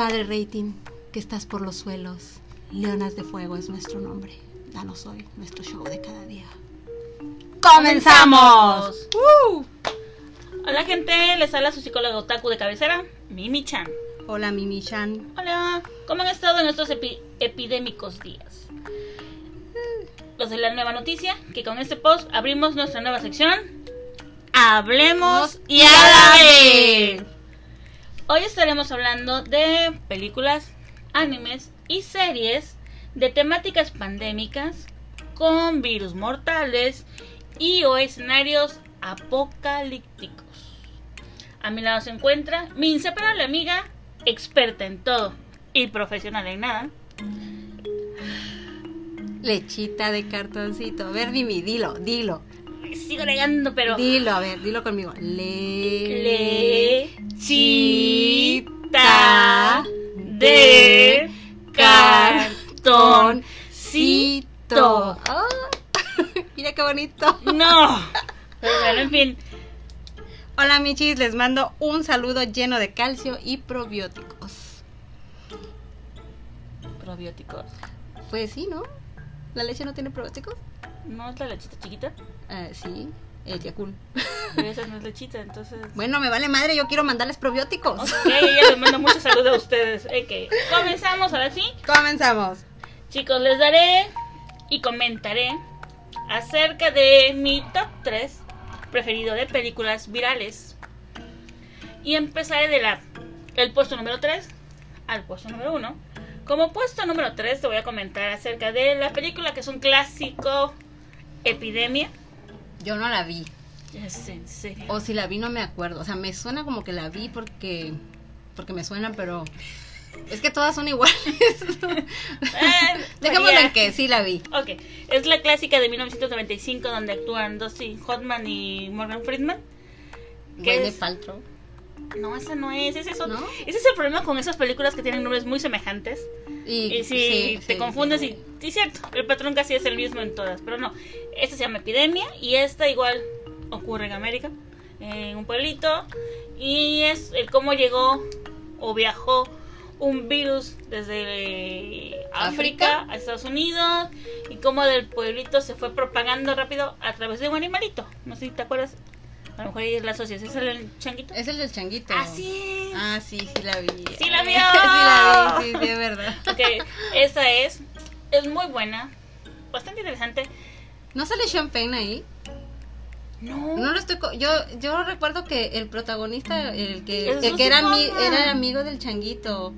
Padre Rating, que estás por los suelos. Leonas de Fuego es nuestro nombre. Danos hoy nuestro show de cada día. ¡Comenzamos! ¡Uh! Hola gente, les habla su psicóloga otaku de cabecera, Mimi Chan. Hola Mimi Chan. Hola, ¿cómo han estado en estos epi- epidémicos días? Los de la nueva noticia, que con este post abrimos nuestra nueva sección. Hablemos y a la vez. Hoy estaremos hablando de películas, animes y series de temáticas pandémicas con virus mortales y o escenarios apocalípticos. A mi lado se encuentra mi inseparable amiga, experta en todo y profesional en nada. Lechita de cartoncito. A ver, dilo, dilo. Sigo negando, pero Dilo, a ver, dilo conmigo. Le... lechita de cartoncito. Ah, Mira qué bonito. No. Pero bueno, en fin. Hola Michis, les mando un saludo lleno de calcio y probióticos. Probióticos. Pues sí, ¿no? ¿La leche no tiene probióticos? ¿No es la lechita chiquita? Eh, sí, el Yakul. Pero esa no es lechita, entonces... Bueno, me vale madre, yo quiero mandarles probióticos. Ok, ya les mando muchos saludos a ustedes. Ok, comenzamos ahora sí. Comenzamos. Chicos, les daré y comentaré acerca de mi top 3 preferido de películas virales. Y empezaré de la el puesto número 3 al puesto número 1. Como puesto número 3 te voy a comentar acerca de la película que es un clásico, Epidemia. Yo no la vi. Es en serio. O si la vi no me acuerdo. O sea, me suena como que la vi porque porque me suena, pero es que todas son iguales. Dejémoslo varía. en que sí la vi. Ok, es la clásica de 1995 donde actúan Dustin Hoffman y Morgan Friedman. ¿Qué Güey de es? Paltrow. No, esa no es, ese es, otro- ¿No? ese es el problema con esas películas que tienen nombres muy semejantes. Y, Y si sí, te sí, confundes, sí. y, y cierto, el patrón casi es el mismo en todas, pero no. Esta se llama Epidemia y esta igual ocurre en América, en un pueblito, y es el cómo llegó o viajó un virus desde África, ¿África? a Estados Unidos y cómo del pueblito se fue propagando rápido a través de un animalito. No sé si te acuerdas. A lo mejor ahí es la asociación, ¿es el changuito? Es el del changuito. Así es. Ah, sí, sí la vi. Sí la vio. sí la vi, sí, sí, es verdad. Ok, esa es. Es muy buena. Bastante interesante. ¿No sale Champagne ahí? No. No lo estoy co- yo yo recuerdo que el protagonista el que el que era ami- era amigo del changuito.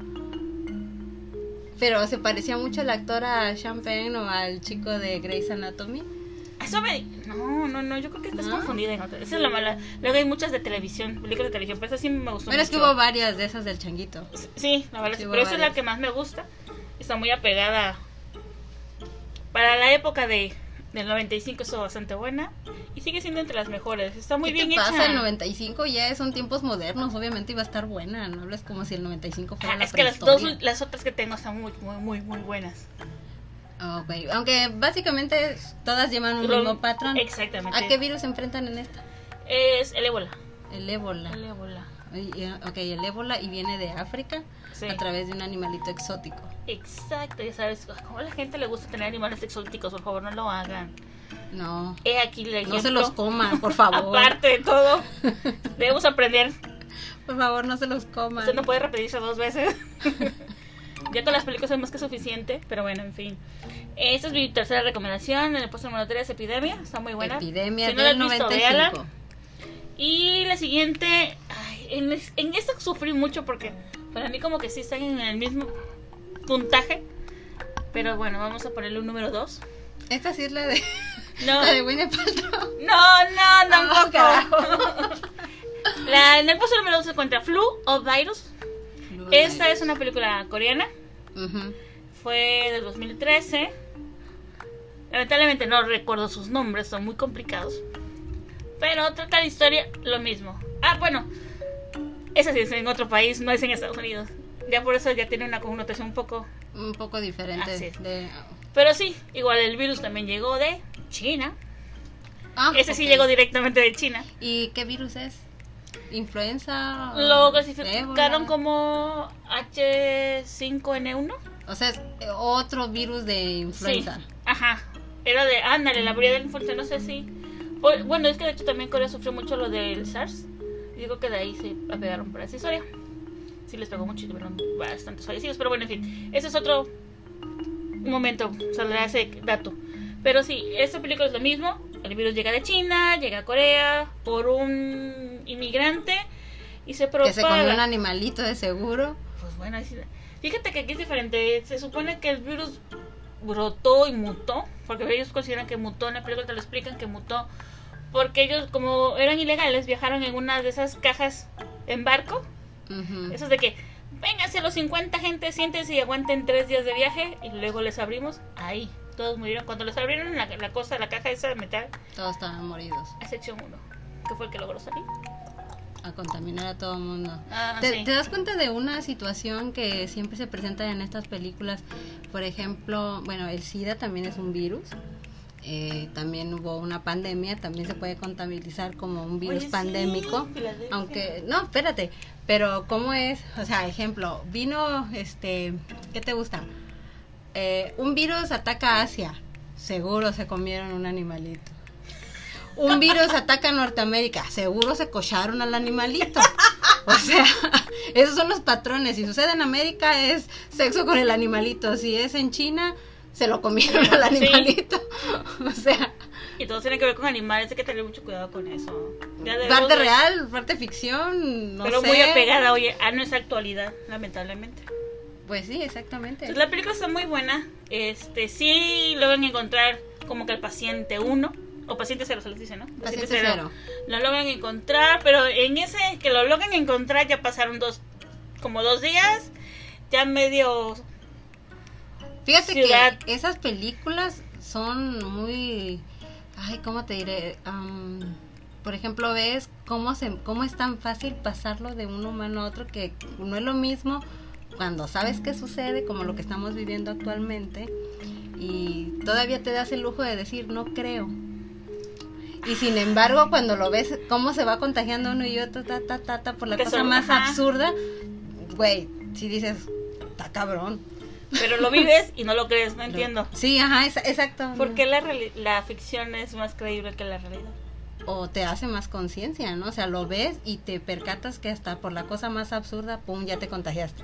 Pero se parecía mucho el actor a Champagne o al chico de Grey's Anatomy. Eso me. No, no, no. Yo creo que estás ¿No? confundida. Esa es la mala. Luego hay muchas de televisión, películas de televisión. Pero esa sí me gustó. Pero es que hubo varias de esas del changuito. Sí, la verdad. Sí, pero esa es la que más me gusta. Está muy apegada. Para la época de del 95 estuvo bastante buena. Y sigue siendo entre las mejores. Está muy ¿Qué bien te hecha. pasa? El 95 ya son tiempos modernos, obviamente iba a estar buena. No hables como si el 95 fuera Ah, la es que las dos, las otras que tengo están muy, muy, muy, muy buenas. Ah, ok. Aunque básicamente todas llevan un mismo patrón. Exactamente. ¿A qué virus se enfrentan en esta? Es el ébola. El ébola. El ébola. Ok, el ébola y viene de África Sí. a través de un animalito exótico. Exacto, ya sabes, como a la gente le gusta tener animales exóticos, por favor no lo hagan. No, He aquí el no se los coman, por favor. Aparte de todo, debemos aprender. Por favor, no se los coman. Usted no puede repetirse dos veces. ya con las películas es más que suficiente, pero bueno, en fin. Esta es mi tercera recomendación. En el puesto número 3, Epidemia. Está muy buena. Epidemia Si no la del has visto, 95. véala. Y la siguiente, ay, en, en esta sufrí mucho porque para mí como que sí están en el mismo puntaje. Pero bueno, vamos a ponerle un número 2. Esta sí es la de, No, la de Winnie no, no, Ah, tampoco. La, en el puesto número 2 se encuentra Flu o Virus. Esta es una película coreana. Ujú. Fue del 2013. Lamentablemente no recuerdo sus nombres, son muy complicados. Pero trata la historia lo mismo. Ah, bueno. Esa sí es en otro país, no es en Estados Unidos. Ya por eso ya tiene una connotación un poco... Un poco diferente. Así es. De... Pero sí, igual el virus también llegó de China. Ah, Ese sí llegó directamente de China. ¿Y qué virus es? Influenza. Lo clasificaron ébola. como H5N1. O sea, es eh, otro virus de influenza. Sí, ajá. Era de, ándale, la variedad de influenza, no sé si. bu- Bueno, es que de hecho también Corea sufrió mucho lo del SARS. Digo que de ahí se apegaron por esa historia. Sí, les pegó mucho y tuvieron bastantes fallecidos. Pero bueno, en fin, ese es otro momento, saldrá ese dato. Pero sí, esta película es lo mismo. El virus llega de China, llega a Corea por un inmigrante y se propaga. Que se comió un animalito de seguro. Pues bueno, fíjate que aquí es diferente. Se supone que el virus brotó y mutó, porque ellos consideran que mutó, en la película te lo explican que mutó, porque ellos como eran ilegales viajaron en una de esas cajas en barco, esos de que vénganse los 50 gente, siéntense y aguanten tres días de viaje y luego les abrimos, ahí, todos murieron. Cuando les abrieron la, la cosa, la caja esa de metal, Todos estaban moridos. excepción uno, que fue el que logró salir. A contaminar a todo el mundo. Ah, ¿Te, sí. te das cuenta de una situación que siempre se presenta en estas películas? Por ejemplo, bueno, el SIDA también es un virus. Eh, también hubo una pandemia, también se puede contabilizar como un virus Oye, sí, pandémico. Filadelfia. Aunque, no, espérate, pero ¿cómo es? O sea, ejemplo, vino, este, ¿qué te gusta? Eh, un virus ataca a Asia, seguro se comieron un animalito. Un virus ataca a Norteamérica, seguro se cocharon al animalito. O sea, esos son los patrones. Si sucede en América es sexo con el animalito. Si es en China, se lo comieron al Sí. animalito. O sea, Y todo tiene que ver con animales, hay que tener mucho cuidado con eso. Parte real, parte ficción, no pero sé. muy apegada oye, a nuestra actualidad, lamentablemente. Pues sí, exactamente. Entonces, la película está muy buena. Este, sí logran encontrar como que el paciente 1 o paciente 0 se les dice, ¿no? Paciente cero. Lo logran encontrar, pero en ese que lo logran encontrar ya pasaron dos como dos días, ya medio Fíjate ciudad. que esas películas son muy, ay, ¿cómo te diré? Am, por ejemplo, ves cómo se, cómo es tan fácil pasarlo de un humano a otro que no es lo mismo cuando sabes qué sucede como lo que estamos viviendo actualmente y todavía te das el lujo de decir no creo. Y sin embargo, cuando lo ves cómo se va contagiando uno y otro, ta, ta, ta, ta, por la Que cosa son- más ajá. absurda, güey, si dices, está cabrón. pero lo vives y no lo crees, no entiendo. Sí, ajá, es- exacto. ¿Por qué la, la ficción es más creíble que la realidad? O te hace más conciencia, ¿no? O sea, lo ves y te percatas que hasta por la cosa más absurda, pum, ya te contagiaste.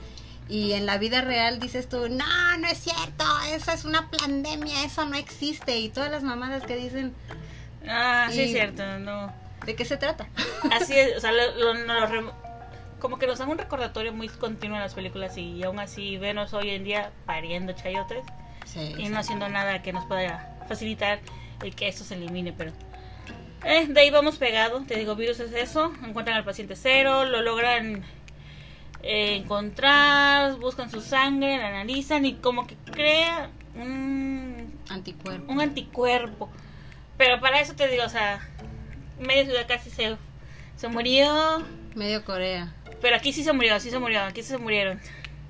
Y en la vida real dices tú, no, no es cierto, eso es una pandemia, eso no existe. Y todas las mamadas que dicen, Ah, sí es cierto, no. ¿de qué se trata? Así es, o sea, lo- lo- no lo re- como que nos dan un recordatorio muy continuo en las películas y aún así venos hoy en día pariendo chayotes Sí, y no haciendo nada que nos pueda facilitar el que esto se elimine, pero eh, de ahí vamos pegado, te digo, virus es eso, encuentran al paciente cero, lo logran eh, encontrar, buscan su sangre, la analizan y como que crea un Anticuerpo. un anticuerpo. Pero para eso te digo, o sea, media ciudad casi se, se murió. Medio Corea. Pero aquí sí se murió, sí se murió, aquí sí se murieron.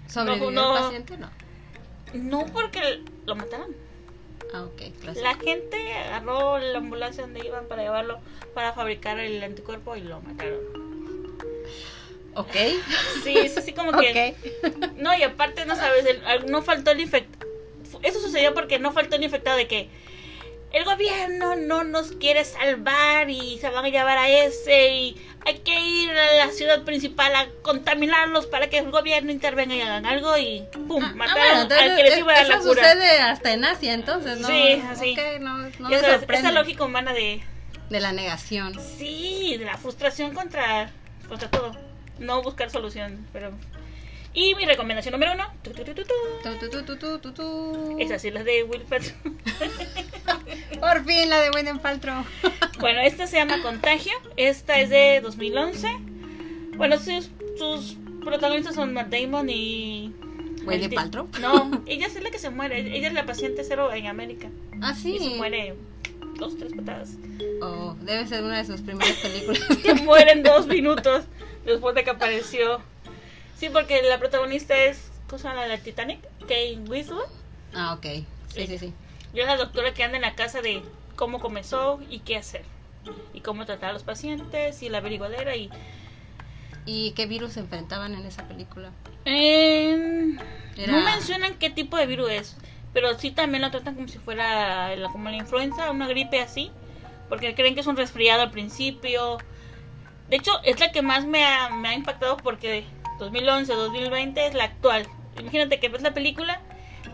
¿Sobrevivió no. el paciente? No. No porque lo mataron. Ah, ok, clásico. La gente agarró la ambulancia donde iban para llevarlo para fabricar el anticuerpo y lo mataron. Ok. Sí, es así como que... No, y aparte no sabes, el- no faltó el infectado. Eso sucedió porque no faltó el infectado de que el gobierno no nos quiere salvar y se van a llevar a ese y hay que ir a la ciudad principal a contaminarlos para que el gobierno intervenga y hagan algo y pum, Ah, mataron bueno, al que les iba a dar eso la cura. sucede hasta en Asia, entonces, ¿no? Sí, así. Ok, no, no me sabes, esa lógica humana de De la negación. sí, de la frustración contra contra todo, no buscar solución, pero y mi recomendación número uno, tu, tu, tu, tu, tu, Tu, tu, tu, tu, tu, tu, tu. es así la de Will Patton. Por fin la de Gwyneth Paltrow. Bueno, esta se llama Contagio. Esta es de 2011. Bueno, sus, sus protagonistas son Matt Damon y. ¿Gwyneth Paltrow? No, ella es la que se muere. Ella es la paciente cero en América. Ah, Y se sí. muere dos, tres patadas. Oh, debe ser una de sus primeras películas. Se muere en dos minutos después de que apareció. Sí, porque la protagonista es. ¿Cómo se llama la de Titanic? Kate Winslet. ah, ok. Sí, sí, sí. Yo es la doctora que anda en la casa de cómo comenzó y qué hacer. Y cómo tratar a los pacientes y la averiguadera y ¿Y qué virus se enfrentaban en esa película? Eh, Era- No mencionan qué tipo de virus es, pero sí también lo tratan como si fuera la, como la influenza, una gripe así, porque creen que es un resfriado al principio. De hecho, es la que más me ha, me ha impactado porque 2011, 2020 es la actual. Imagínate que ves la película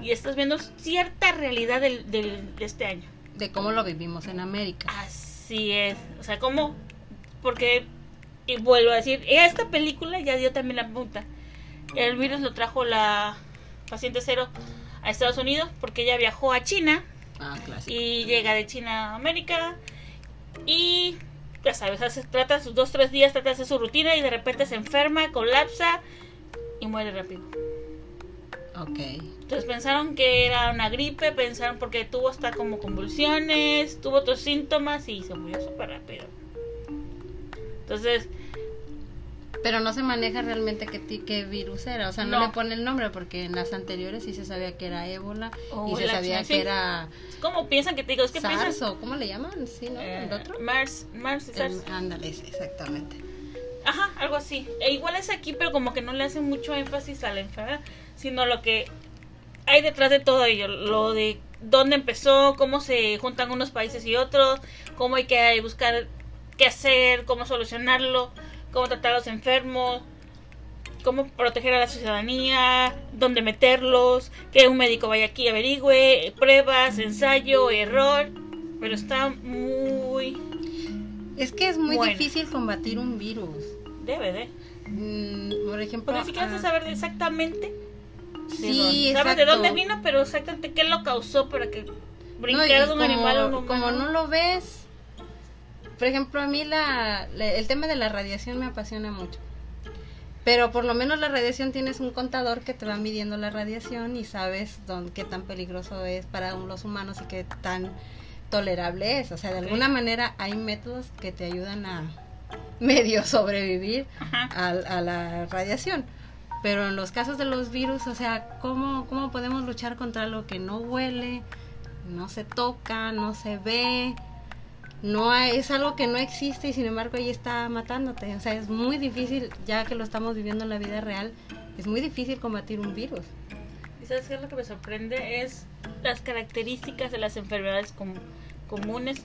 y estás viendo cierta realidad del, del- de este año. De cómo lo vivimos en América. Así es. O sea, ¿cómo? Porque, y vuelvo a decir, esta película ya dio también la punta. El virus lo trajo la paciente cero a Estados Unidos porque ella viajó a China Ah, clásico. y llega de China a América y ya sabes, hace, trata sus dos, tres días, trata de hacer su rutina y de repente se enferma, colapsa y muere rápido. Ok. Entonces pensaron que era una gripe, pensaron porque tuvo hasta como convulsiones, tuvo otros síntomas y se murió súper rápido. Entonces, Pero no se maneja realmente qué, qué virus era. O sea, no, No. le pone el nombre porque en las anteriores sí se sabía que era ébola O y se sabía que sí. era ¿cómo piensan que te digo? Es que SARS piensan... o ¿cómo le llaman? Sí, ¿no? eh, ¿El otro? Mars, Mars y SARS. ándale, exactamente. Ajá, algo así. E igual es aquí, pero como que no le hacen mucho énfasis a la enfermedad, sino lo que hay detrás de todo ello, lo de dónde empezó, cómo se juntan unos países y otros, cómo hay que buscar qué hacer, cómo solucionarlo, cómo tratar a los enfermos, cómo proteger a la ciudadanía, dónde meterlos, que un médico vaya aquí y averigüe, pruebas, ensayo, error, pero está muy... Es que es muy Bueno. difícil combatir un virus. debe de... Mm, por ejemplo, Porque ni siquiera ah, saber exactamente de Sí, dónde. Sabes de dónde vino, pero exactamente qué lo causó para que No, de un como, animal a un humano. como no lo ves, por ejemplo, a mí la, la- el tema de la radiación me apasiona mucho. Pero por lo menos la radiación tienes un contador que te va midiendo la radiación y sabes dónde, qué tan peligroso es para los humanos y qué tan tolerable es. O sea, de alguna manera hay métodos que te ayudan a medio sobrevivir a, a la radiación. Pero en los casos de los virus, o sea, ¿cómo, ¿cómo podemos luchar contra algo que no huele, no se toca, no se ve? No hay- es algo que no existe y sin embargo ahí está matándote. O sea, es muy difícil, ya que lo estamos viviendo en la vida real, es muy difícil combatir un virus. ¿Y sabes qué es lo que me sorprende? Es las características de las enfermedades com- comunes.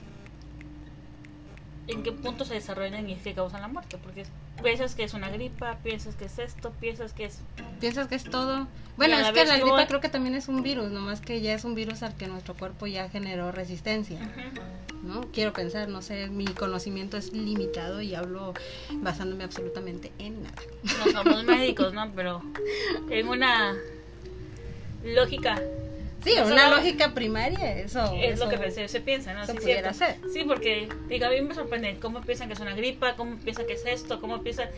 ¿En qué punto se desarrollan y qué causan la muerte? Porque piensas que es una gripa, piensas que es esto, piensas que es... ¿Piensas que es todo? Bueno, es que la gripa creo que también es un virus, nomás que ya es un virus al que nuestro cuerpo ya generó resistencia. ¿no? Quiero pensar, no sé, mi conocimiento es limitado y hablo basándome absolutamente en nada. No somos médicos, ¿no? Pero en una lógica Sí, una lógica primaria, eso. es eso- lo que se, se piensa, ¿no? eso Sí, pudiera ser. Sí, porque digo, a mí me sorprende cómo piensan que es una gripa, cómo piensan que es esto, cómo piensan...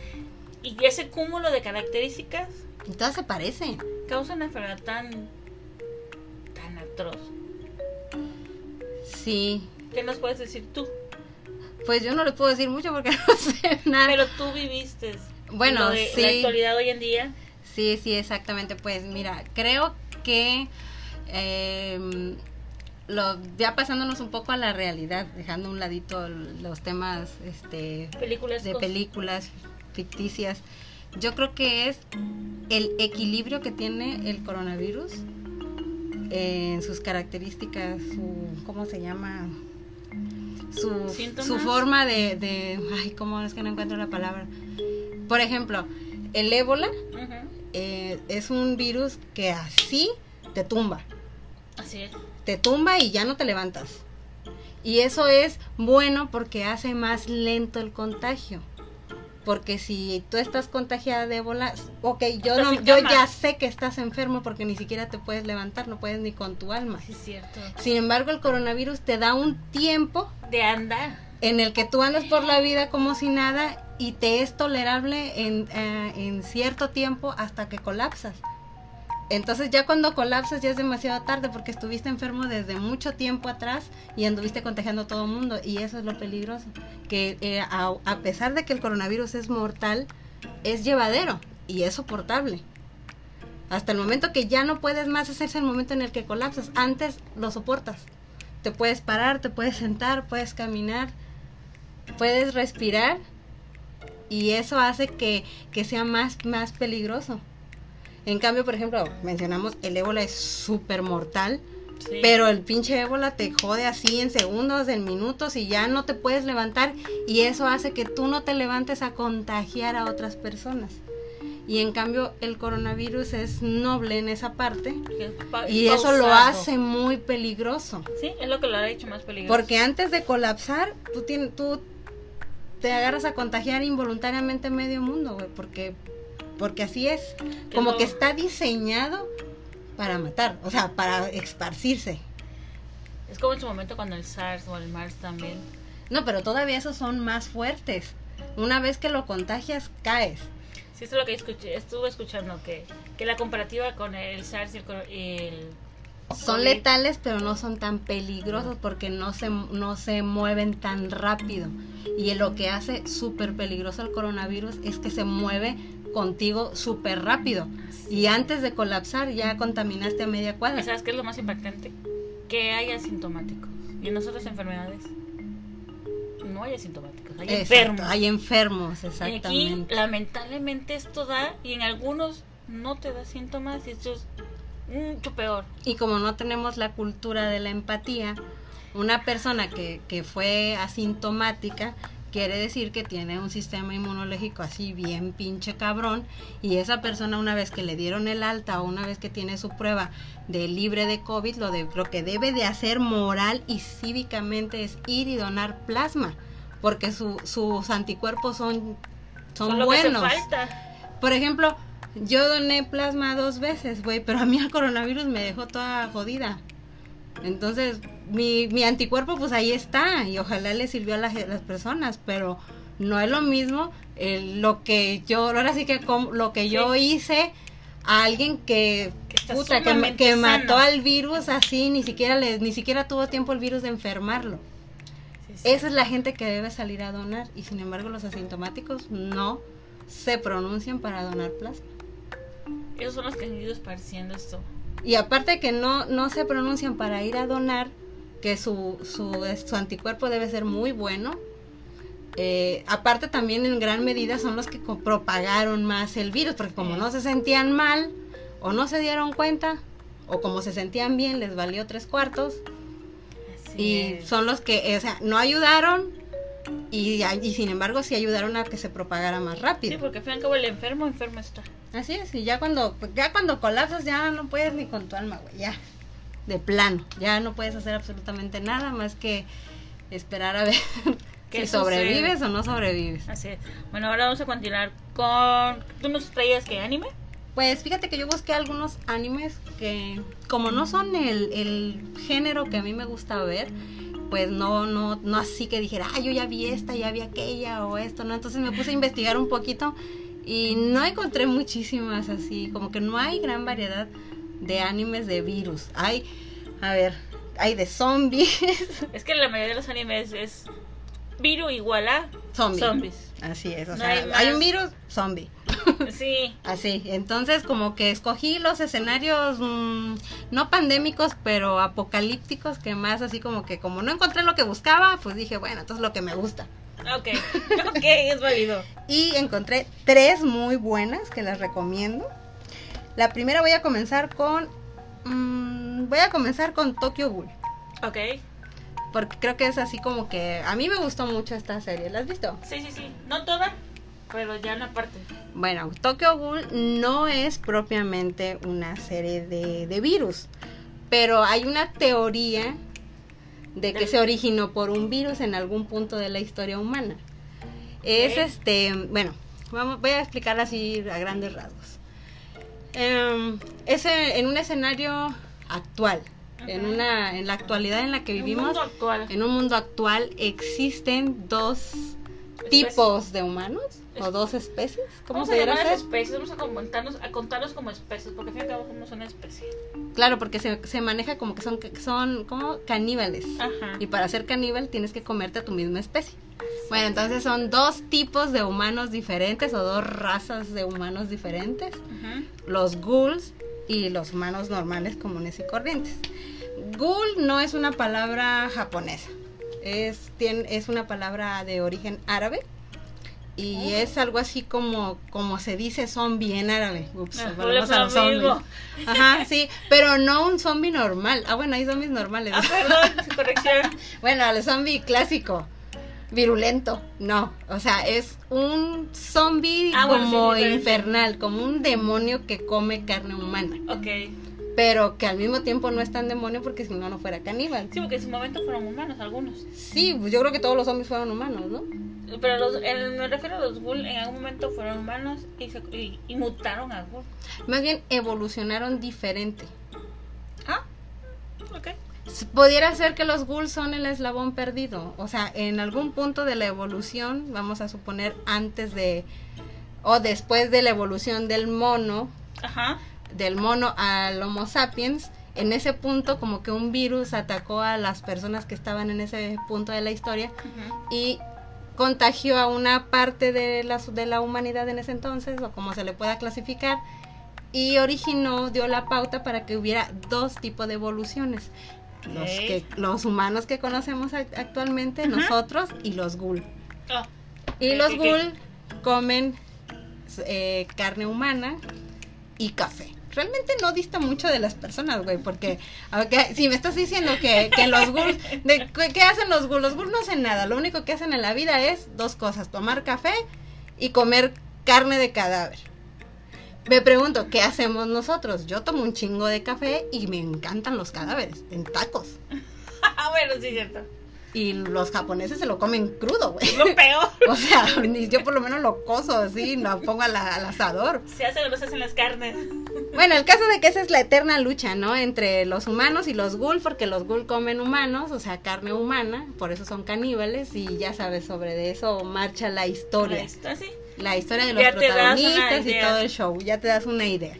Y ese cúmulo de características Y todas se parecen. causa una enfermedad tan... tan atroz. Sí. ¿Qué nos puedes decir tú? Pues yo no le puedo decir mucho porque no sé nada. Pero tú viviste Bueno, lo de sí. la actualidad hoy en día. Sí, sí, exactamente. Pues mira, creo que eh, lo, ya pasándonos un poco a la realidad, dejando a un ladito los temas este, Películas de películas ficticias, yo creo que es el equilibrio que tiene el coronavirus en sus características, su, ¿cómo se llama? Su, su forma de, de, ay, ¿cómo es que no encuentro la palabra? Por ejemplo, el ébola eh, es un virus que así te tumba, Así es. te tumba y ya no te levantas. Y eso es bueno porque hace más lento el contagio. Porque si tú estás contagiada de ébola, ok, yo, no, yo ya sé que estás enfermo porque ni siquiera te puedes levantar, no puedes ni con tu alma. Sí, es cierto. Sin embargo, el coronavirus te da un tiempo De andar. en el que tú andas por la vida como si nada y te es tolerable en, eh, en cierto tiempo hasta que colapsas. Entonces ya cuando colapsas ya es demasiado tarde porque estuviste enfermo desde mucho tiempo atrás y anduviste contagiando a todo el mundo y eso es lo peligroso. Que eh, a, pesar de que el coronavirus es mortal, es llevadero y es soportable. Hasta el momento que ya no puedes más, es el momento en el que colapsas. Antes lo soportas. Te puedes parar, te puedes sentar, puedes caminar, puedes respirar y eso hace que, que sea más, más peligroso. En cambio, por ejemplo, mencionamos el ébola es súper mortal, Sí. pero el pinche ébola te jode así en segundos, en minutos y ya no te puedes levantar y eso hace que tú no te levantes a contagiar a otras personas. Y en cambio el coronavirus es noble en esa parte es y eso lo hace muy peligroso. Sí, es lo que lo ha hecho más peligroso. Porque antes de colapsar, tú, tienes, tú te agarras a contagiar involuntariamente medio mundo, güey, porque, porque así es. Como no- que está diseñado para matar, o sea, para esparcirse. Es como en su momento cuando el SARS o el MARS también. No, pero todavía esos son más fuertes. Una vez que lo contagias, caes. Sí, eso es lo que escuché, estuve escuchando, que, que la comparativa con el SARS y el... coro- y el Son COVID, letales, pero no son tan peligrosos porque no se, no se mueven tan rápido. Y lo que hace súper peligroso el coronavirus es que se mueve contigo súper rápido. Y antes de colapsar ya contaminaste a media ¿Y cuadra. sabes qué es lo más impactante? Que hay asintomáticos. Y en otras enfermedades no hay asintomáticos, hay Exacto, enfermos. Hay enfermos, Y aquí, exactamente. lamentablemente, esto da, y en algunos no te da síntomas, y esto es mucho peor. Y como no tenemos la cultura de la empatía, una persona que, que fue asintomática quiere decir que tiene un sistema inmunológico así bien pinche cabrón y esa persona una vez que le dieron el alta o una vez que tiene su prueba de libre de COVID, lo, de, lo que debe de hacer moral y cívicamente es ir y donar plasma porque su- sus anticuerpos son, son buenos. falta. Por ejemplo, yo doné plasma dos veces, güey, pero a mí el coronavirus me dejó toda jodida. Entonces, mi, mi anticuerpo pues ahí está y ojalá le sirvió a las, las personas, pero no es lo mismo el- lo que yo, ahora sí que lo que yo hice a alguien que, Que está puta, que, sumamente que mató al virus así, ni siquiera le, ni siquiera tuvo tiempo el virus de enfermarlo. Sí, sí. Esa es la gente que debe salir a donar y sin embargo los asintomáticos no se pronuncian para donar plasma. Esos son los que han ido esparciendo esto. Y aparte que no, no se pronuncian para ir a donar, que su, su, su anticuerpo debe ser muy bueno. eh, aparte también en gran medida son los que propagaron más el virus, porque como no se sentían mal o no se dieron cuenta, o como se sentían bien, les valió tres cuartos, Así y es. son los que, o sea, no ayudaron y, y sin embargo sí ayudaron a que se propagara más Sí, rápido. porque al fin y al cabo el enfermo, enfermo está. Así es, y ya cuando, ya cuando colapsas ya no puedes ni con tu alma, güey, ya. De plano, ya no puedes hacer absolutamente nada más que esperar a ver ¿Qué si sucede? sobrevives o no sobrevives. Así es. Bueno, ahora vamos a continuar con... ¿Tú nos traías qué anime? Pues fíjate que yo busqué algunos animes que, como no son el, el género que a mí me gusta ver, pues no, no, no así que dijera, ah, yo ya vi esta, ya vi aquella o esto, ¿no? Entonces me puse a investigar un poquito y no encontré muchísimas así, como que no hay gran variedad de animes de virus. Hay, a ver, hay de zombies, Es que la mayoría de los animes es virus igual a zombies. zombies. Así es, o No sea, hay un virus, zombie. Sí, Así, entonces como que escogí los escenarios mm, no pandémicos, pero apocalípticos, que más así como que como no encontré lo que buscaba, pues dije, bueno, entonces lo que me gusta. Ok. Ok, es válido. Y encontré tres muy buenas que las recomiendo. La primera voy a comenzar con... mm, voy a comenzar con Tokyo Ghoul, Ok. porque creo que es así como que... A mí me gustó mucho esta serie, ¿la has visto? Sí, sí, sí. No toda, pero ya una parte. Bueno, Tokyo Ghoul no es propiamente una serie de, de virus, pero hay una teoría de que se originó por un virus en algún punto de la historia humana. Es este, bueno, vamos, voy a explicar así a grandes rasgos. Em, es en un escenario actual, en una, en la actualidad en la que En un vivimos, mundo actual. en un mundo actual existen dos tipos de humanos o dos especies, ¿cómo Vamos a llamar las especies, vamos a contarnos, a contarlos como especies, porque al fin y al cabo somos una especie. Claro, porque se, se maneja como que son son como caníbales. Ajá. Y para ser caníbal tienes que comerte a tu misma especie. Bueno, entonces son dos tipos de humanos diferentes o dos razas de humanos diferentes. Los ghouls y los humanos normales, comunes y corrientes. Ghoul no es una palabra japonesa. Es, tiene, es una palabra de origen árabe. Y es algo así como como se dice zombie en árabe. Ups, Ah, volvemos a los zombies. Ajá, sí, pero no un zombie normal. Ah, bueno, hay zombies normales. Ah, perdón, corrección. Bueno, el zombie clásico, virulento, no. O sea, es un zombie Ah, bueno, como sí, infernal, como un demonio que come carne humana. Ok. Pero que al mismo tiempo no es tan demonio porque si no, no fuera caníbal. Sí, porque en su momento fueron humanos algunos. Sí, pues yo creo que todos los zombies fueron humanos, ¿no? Pero los, en- me refiero a los ghoul, en algún momento fueron humanos y, se, y, y mutaron a ghoul. Más bien evolucionaron diferente. Ah, ok. Pudiera ser que los ghouls son el eslabón perdido. O sea, en algún punto de la evolución, vamos a suponer antes de o después de la evolución del mono, Ajá. Del mono al Homo sapiens, en ese punto como que un virus atacó a las personas que estaban en ese punto de la historia y contagió a una parte de la, de la humanidad en ese entonces, o como se le pueda clasificar, y originó, dio la pauta para que hubiera dos tipos de evoluciones. Los, que, los humanos que conocemos ac- actualmente, nosotros, y los ghoul. Ah, Y los ok, ok. ghoul comen eh, carne humana y café. Realmente no dista mucho de las personas, güey, porque si me estás diciendo que, que los ghouls, de, ¿qué- ¿qué hacen los ghouls? Los ghouls no hacen nada, lo único que hacen en la vida es dos cosas, tomar café y comer carne de cadáver. Me pregunto, ¿qué hacemos nosotros? Yo tomo un chingo de café y me encantan los cadáveres, en tacos. Ah, bueno, sí, cierto. Y los japoneses se lo comen crudo, güey. Lo peor. O sea, yo por lo menos lo coso así, lo pongo a la- al asador. Se hacen los hacen las carnes. Bueno, el caso de que esa es la eterna lucha, ¿no? Entre los humanos y los ghoul, porque los ghoul comen humanos, o sea, carne humana, por eso son caníbales, y ya sabes, sobre de eso marcha la historia. Ahí está, sí. La historia de los Ya protagonistas y todo el show, ya te das una idea.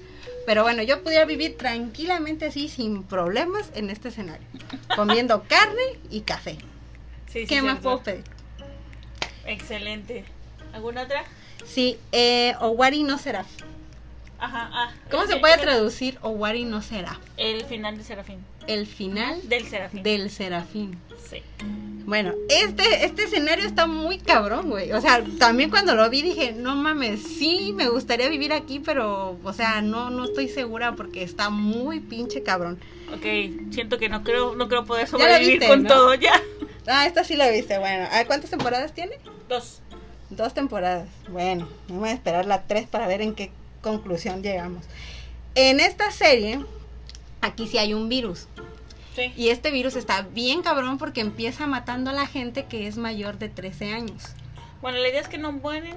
Pero bueno, yo pudiera vivir tranquilamente así, sin problemas, en este escenario. Comiendo carne y café. Sí, sí, ¿Qué más puedo pedir? Excelente. ¿Alguna otra? Sí, eh, Owari no será. Ajá, ah. ¿Cómo se el- puede el- traducir Owari no será? El final de Serafín. El final Del Serafín. del serafín. Sí. Bueno, este, este escenario está muy cabrón, güey. O sea, también cuando lo vi dije, no mames, sí, me gustaría vivir aquí, pero, o sea, no, no estoy segura porque está muy pinche cabrón. Ok, siento que no creo, no creo poder sobrevivir viste, con ¿no? todo ya. Ah, esta sí la viste, bueno. ¿A ¿Cuántas temporadas tiene? Dos. Dos temporadas. Bueno, vamos a esperar la tres para ver en qué conclusión llegamos. En esta serie, aquí sí hay un virus. Sí. Y este virus está bien cabrón porque empieza matando a la gente que es mayor de 13 años. Bueno, la idea es que no mueren.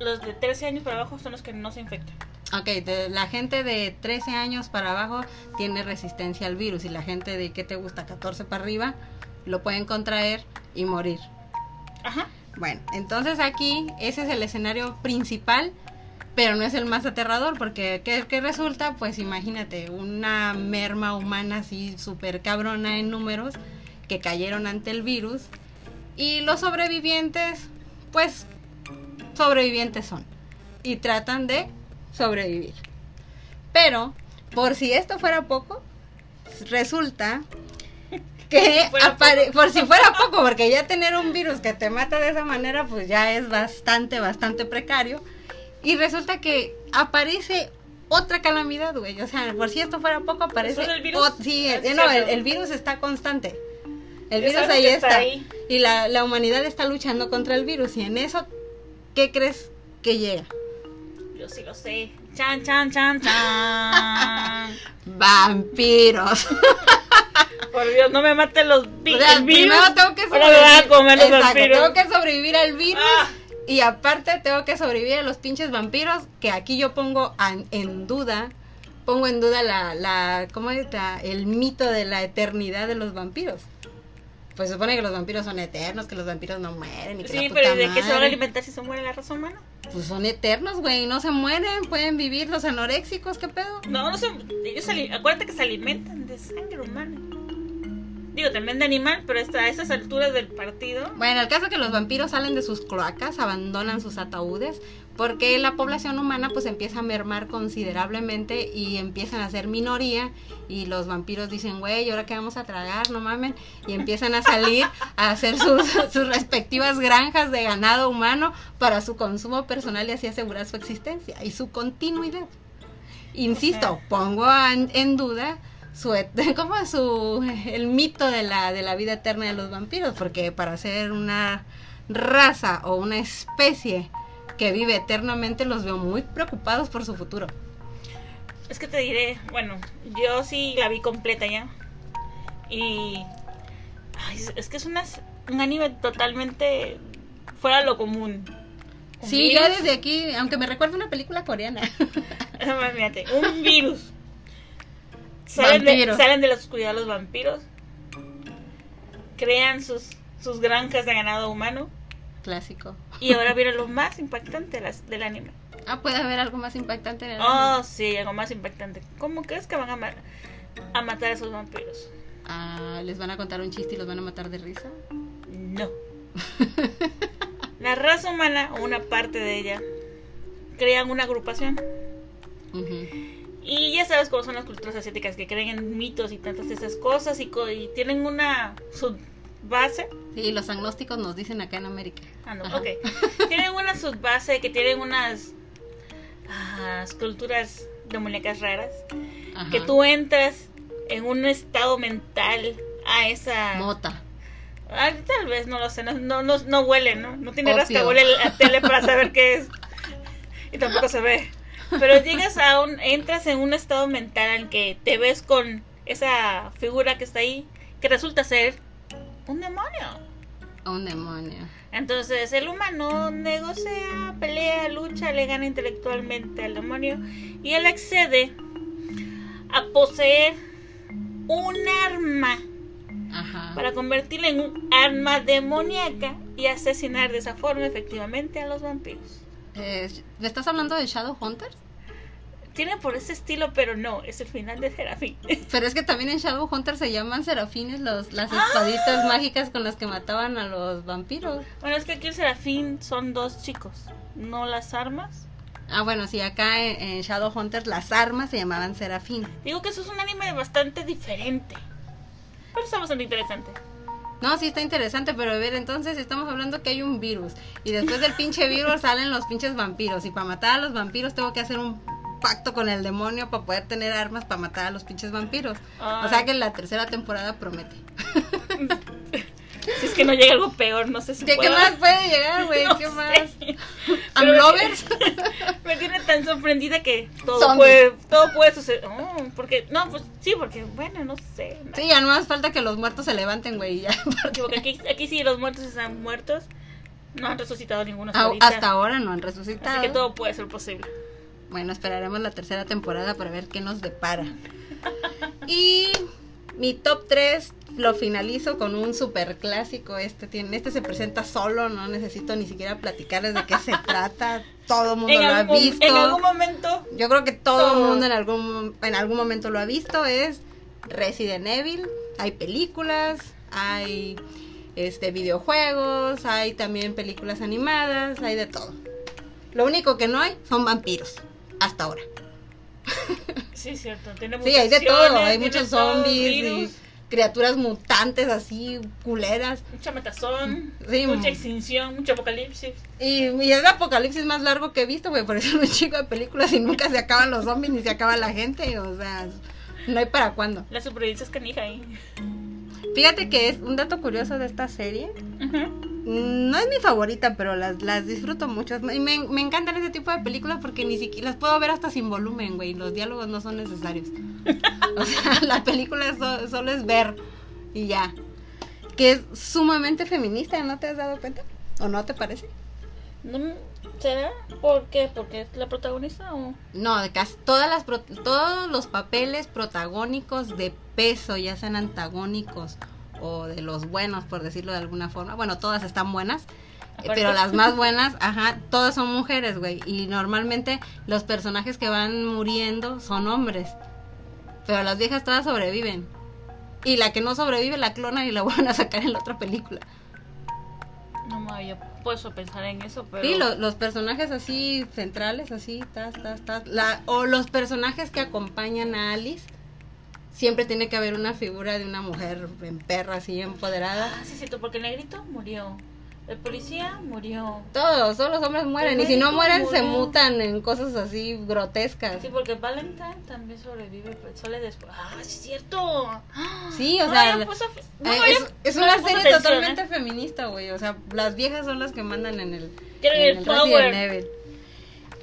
Los de 13 años para abajo son los que no se infectan. Ok, de- la gente de 13 años para abajo tiene resistencia al virus y la gente de, ¿qué te gusta? 14 para arriba, lo pueden contraer y morir. Ajá. Bueno, entonces aquí ese es el escenario principal, pero no es el más aterrador porque ¿qué, qué resulta? Pues imagínate, una merma humana así súper cabrona en números que cayeron ante el virus y los sobrevivientes, pues sobrevivientes son y tratan de sobrevivir. Pero, por si esto fuera poco, resulta que fuera apare- por si fuera poco, porque ya tener un virus que te mata de esa manera, pues ya es bastante, bastante precario. Y resulta que aparece otra calamidad, güey. O sea, por si esto fuera poco, aparece. ¿Eso del virus? sí, Ah, eh, no, el, virus está constante. El virus ahí está. ahí. Y la, la humanidad está luchando contra el virus. Y en eso, ¿qué crees que llega? Yo sí lo sé. Chan, chan, chan, chan. Vampiros. Por Dios, no me maten los O sea, el virus. primero tengo que Ahora me van a comer los Exacto, vampiros. tengo que sobrevivir al virus. Ah. Y aparte tengo que sobrevivir a los pinches vampiros. Que aquí yo pongo an- en duda. Pongo en duda la, la ¿cómo es? La- el mito de la eternidad de los vampiros. Pues se supone que los vampiros son eternos, que los vampiros no mueren. Y que Sí, la pero puta ¿y ¿de qué se van a alimentar si se muere la raza humana? Pues son eternos, güey, no se mueren, pueden vivir los anoréxicos, ¿qué pedo? No, no se. Ellos acuérdate que se alimentan de sangre humana. Digo, también de animal, pero hasta a esas alturas del partido. Bueno, el caso es que los vampiros salen de sus cloacas, abandonan sus ataúdes, porque la población humana pues empieza a mermar considerablemente y empiezan a ser minoría y los vampiros dicen, güey, ¿ahora qué vamos a tragar? No mamen. Y empiezan a salir a hacer sus, sus respectivas granjas de ganado humano para su consumo personal y así asegurar su existencia y su continuidad. Insisto, pongo en, en duda su como su el mito de la de la vida eterna de los vampiros porque para ser una raza o una especie que vive eternamente los veo muy preocupados por su futuro Es que te diré, bueno, yo sí la vi completa ya. Y. ay, es- que es una, un anime totalmente fuera de lo común. Sí virus- desde aquí aunque me recuerda una película coreana un virus. Salen de, salen de la oscuridad los vampiros. Crean sus, sus granjas de ganado humano. Clásico Y ahora viene lo más impactante de las- del anime. ah puede haber algo más impactante en el Oh, anime? sí, algo más impactante. ¿Cómo crees que van a, ma- a matar a esos vampiros? Ah, les van a contar un chiste y los van a matar de risa No. La raza humana, o una parte de ella, crean una agrupación. Y ya sabes cómo son las culturas asiáticas que creen en mitos y tantas de esas cosas y, co- y tienen una subbase. sí los agnósticos nos dicen acá en América Ah, no, Ajá. ok. Tienen una subbase que tienen unas ah, culturas demoníacas raras. Ajá. Que tú entras en un estado mental a esa. mota Ah, tal vez, no lo sé, no, no, no, no huele, ¿no? No tiene Opio. rascahuele la tele para saber qué es. Y tampoco se ve. Pero llegas a un, entras en un estado mental en que te ves con esa figura que está ahí, que resulta ser un demonio. un demonio Entonces el humano negocia, pelea, lucha, le gana intelectualmente al demonio y él accede a poseer un arma Ajá. para convertirla en un arma demoníaca y asesinar de esa forma efectivamente a los vampiros. Eh, ¿Me estás hablando de Shadowhunters? Tiene por ese estilo, pero no, es el final de Serafín. Pero es que también en Shadowhunters se llaman serafines los, las espaditas mágicas con las que mataban a los vampiros. bueno, es que aquí el Serafín son dos chicos, no las armas. Ah, bueno, sí, acá en, en Shadowhunters las armas se llamaban serafín. Digo que eso es un anime bastante diferente. Pero está bastante interesante. No, sí está interesante, pero a ver, entonces estamos hablando que hay un virus. Y después del pinche virus salen los pinches vampiros. Y para matar a los vampiros tengo que hacer un pacto con el demonio para poder tener armas para matar a los pinches vampiros. O sea Ay. que la tercera temporada promete. Si es que no llega algo peor, no sé si ¿Qué, qué más puede llegar, güey? No ¿Qué sé. más? Pero ¿Amlovers? Me tiene tan sorprendida que todo puede, todo puede suceder. Oh, porque, no, pues sí, porque, bueno, no sé. Sí, ya no más falta que los muertos se levanten, güey, ya. Porque aquí, aquí sí los muertos están muertos. No han resucitado ninguno hasta. Hasta ahora no han Así resucitado. que todo puede ser posible. Bueno, esperaremos la tercera temporada para ver qué nos depara. Y mi top 3 lo finalizo con un super clásico. Este tiene, este se presenta solo, no necesito ni siquiera platicarles de qué se trata. Todo el mundo En lo ha visto. en algún momento, Yo creo que todo el Todo. mundo en algún, en algún momento lo ha visto. Es Resident Evil. Hay películas, hay este videojuegos, hay también películas animadas, hay de todo. Lo único que no hay son vampiros. Hasta ahora. sí, cierto. Tiene Sí, hay de todo. Hay muchos zombies virus, y criaturas mutantes así, culeras. Mucha metazón, Sí, mucha mm. extinción, mucho apocalipsis. Y, y es el apocalipsis más largo que he visto, güey. Por eso es un chico de películas y nunca se acaban los zombies ni se acaba la gente. O sea, no hay para cuándo. La supervivencia es canija ahí. Fíjate que es un dato curioso de esta serie. No es mi favorita, pero las, las disfruto mucho. Y me, me encantan ese tipo de películas porque ni siquiera las puedo ver hasta sin volumen, güey. Los diálogos no son necesarios. O sea, la película so- solo es ver y ya. Que es sumamente feminista, ¿no te has dado cuenta? ¿O no te parece? No, ¿Será? ¿Por qué? ¿Porque es la protagonista o...? No, de casi todas las pro- todos los papeles protagónicos de peso, ya sean antagónicos o de los buenos, por decirlo de alguna forma. Bueno, todas están buenas, eh, Aparte. pero las más buenas, ajá, todas son mujeres, güey. Y normalmente los personajes que van muriendo son hombres. Pero las viejas todas sobreviven. y la que no sobrevive la clonan y la vuelven a sacar en la otra película. No me había puesto a pensar en eso, pero. Sí, lo- los personajes así centrales, así, tas, tas, tas, la, o los personajes que acompañan a Alice, siempre tiene que haber una figura de una mujer en perra, así, empoderada. Ah, sí, cierto, porque el negrito murió. El policía murió. Todos, todos los hombres mueren, y si no mueren se mutan en cosas así grotescas. Sí, porque Valentine también sobrevive, pero sale después. Ah, sí, es cierto. Sí, o No sea, había puesto- no Eh, había- es, no una serie atención, totalmente ¿eh? feminista, güey. O sea, las viejas son las que mandan en el, Quieren en el. Evil.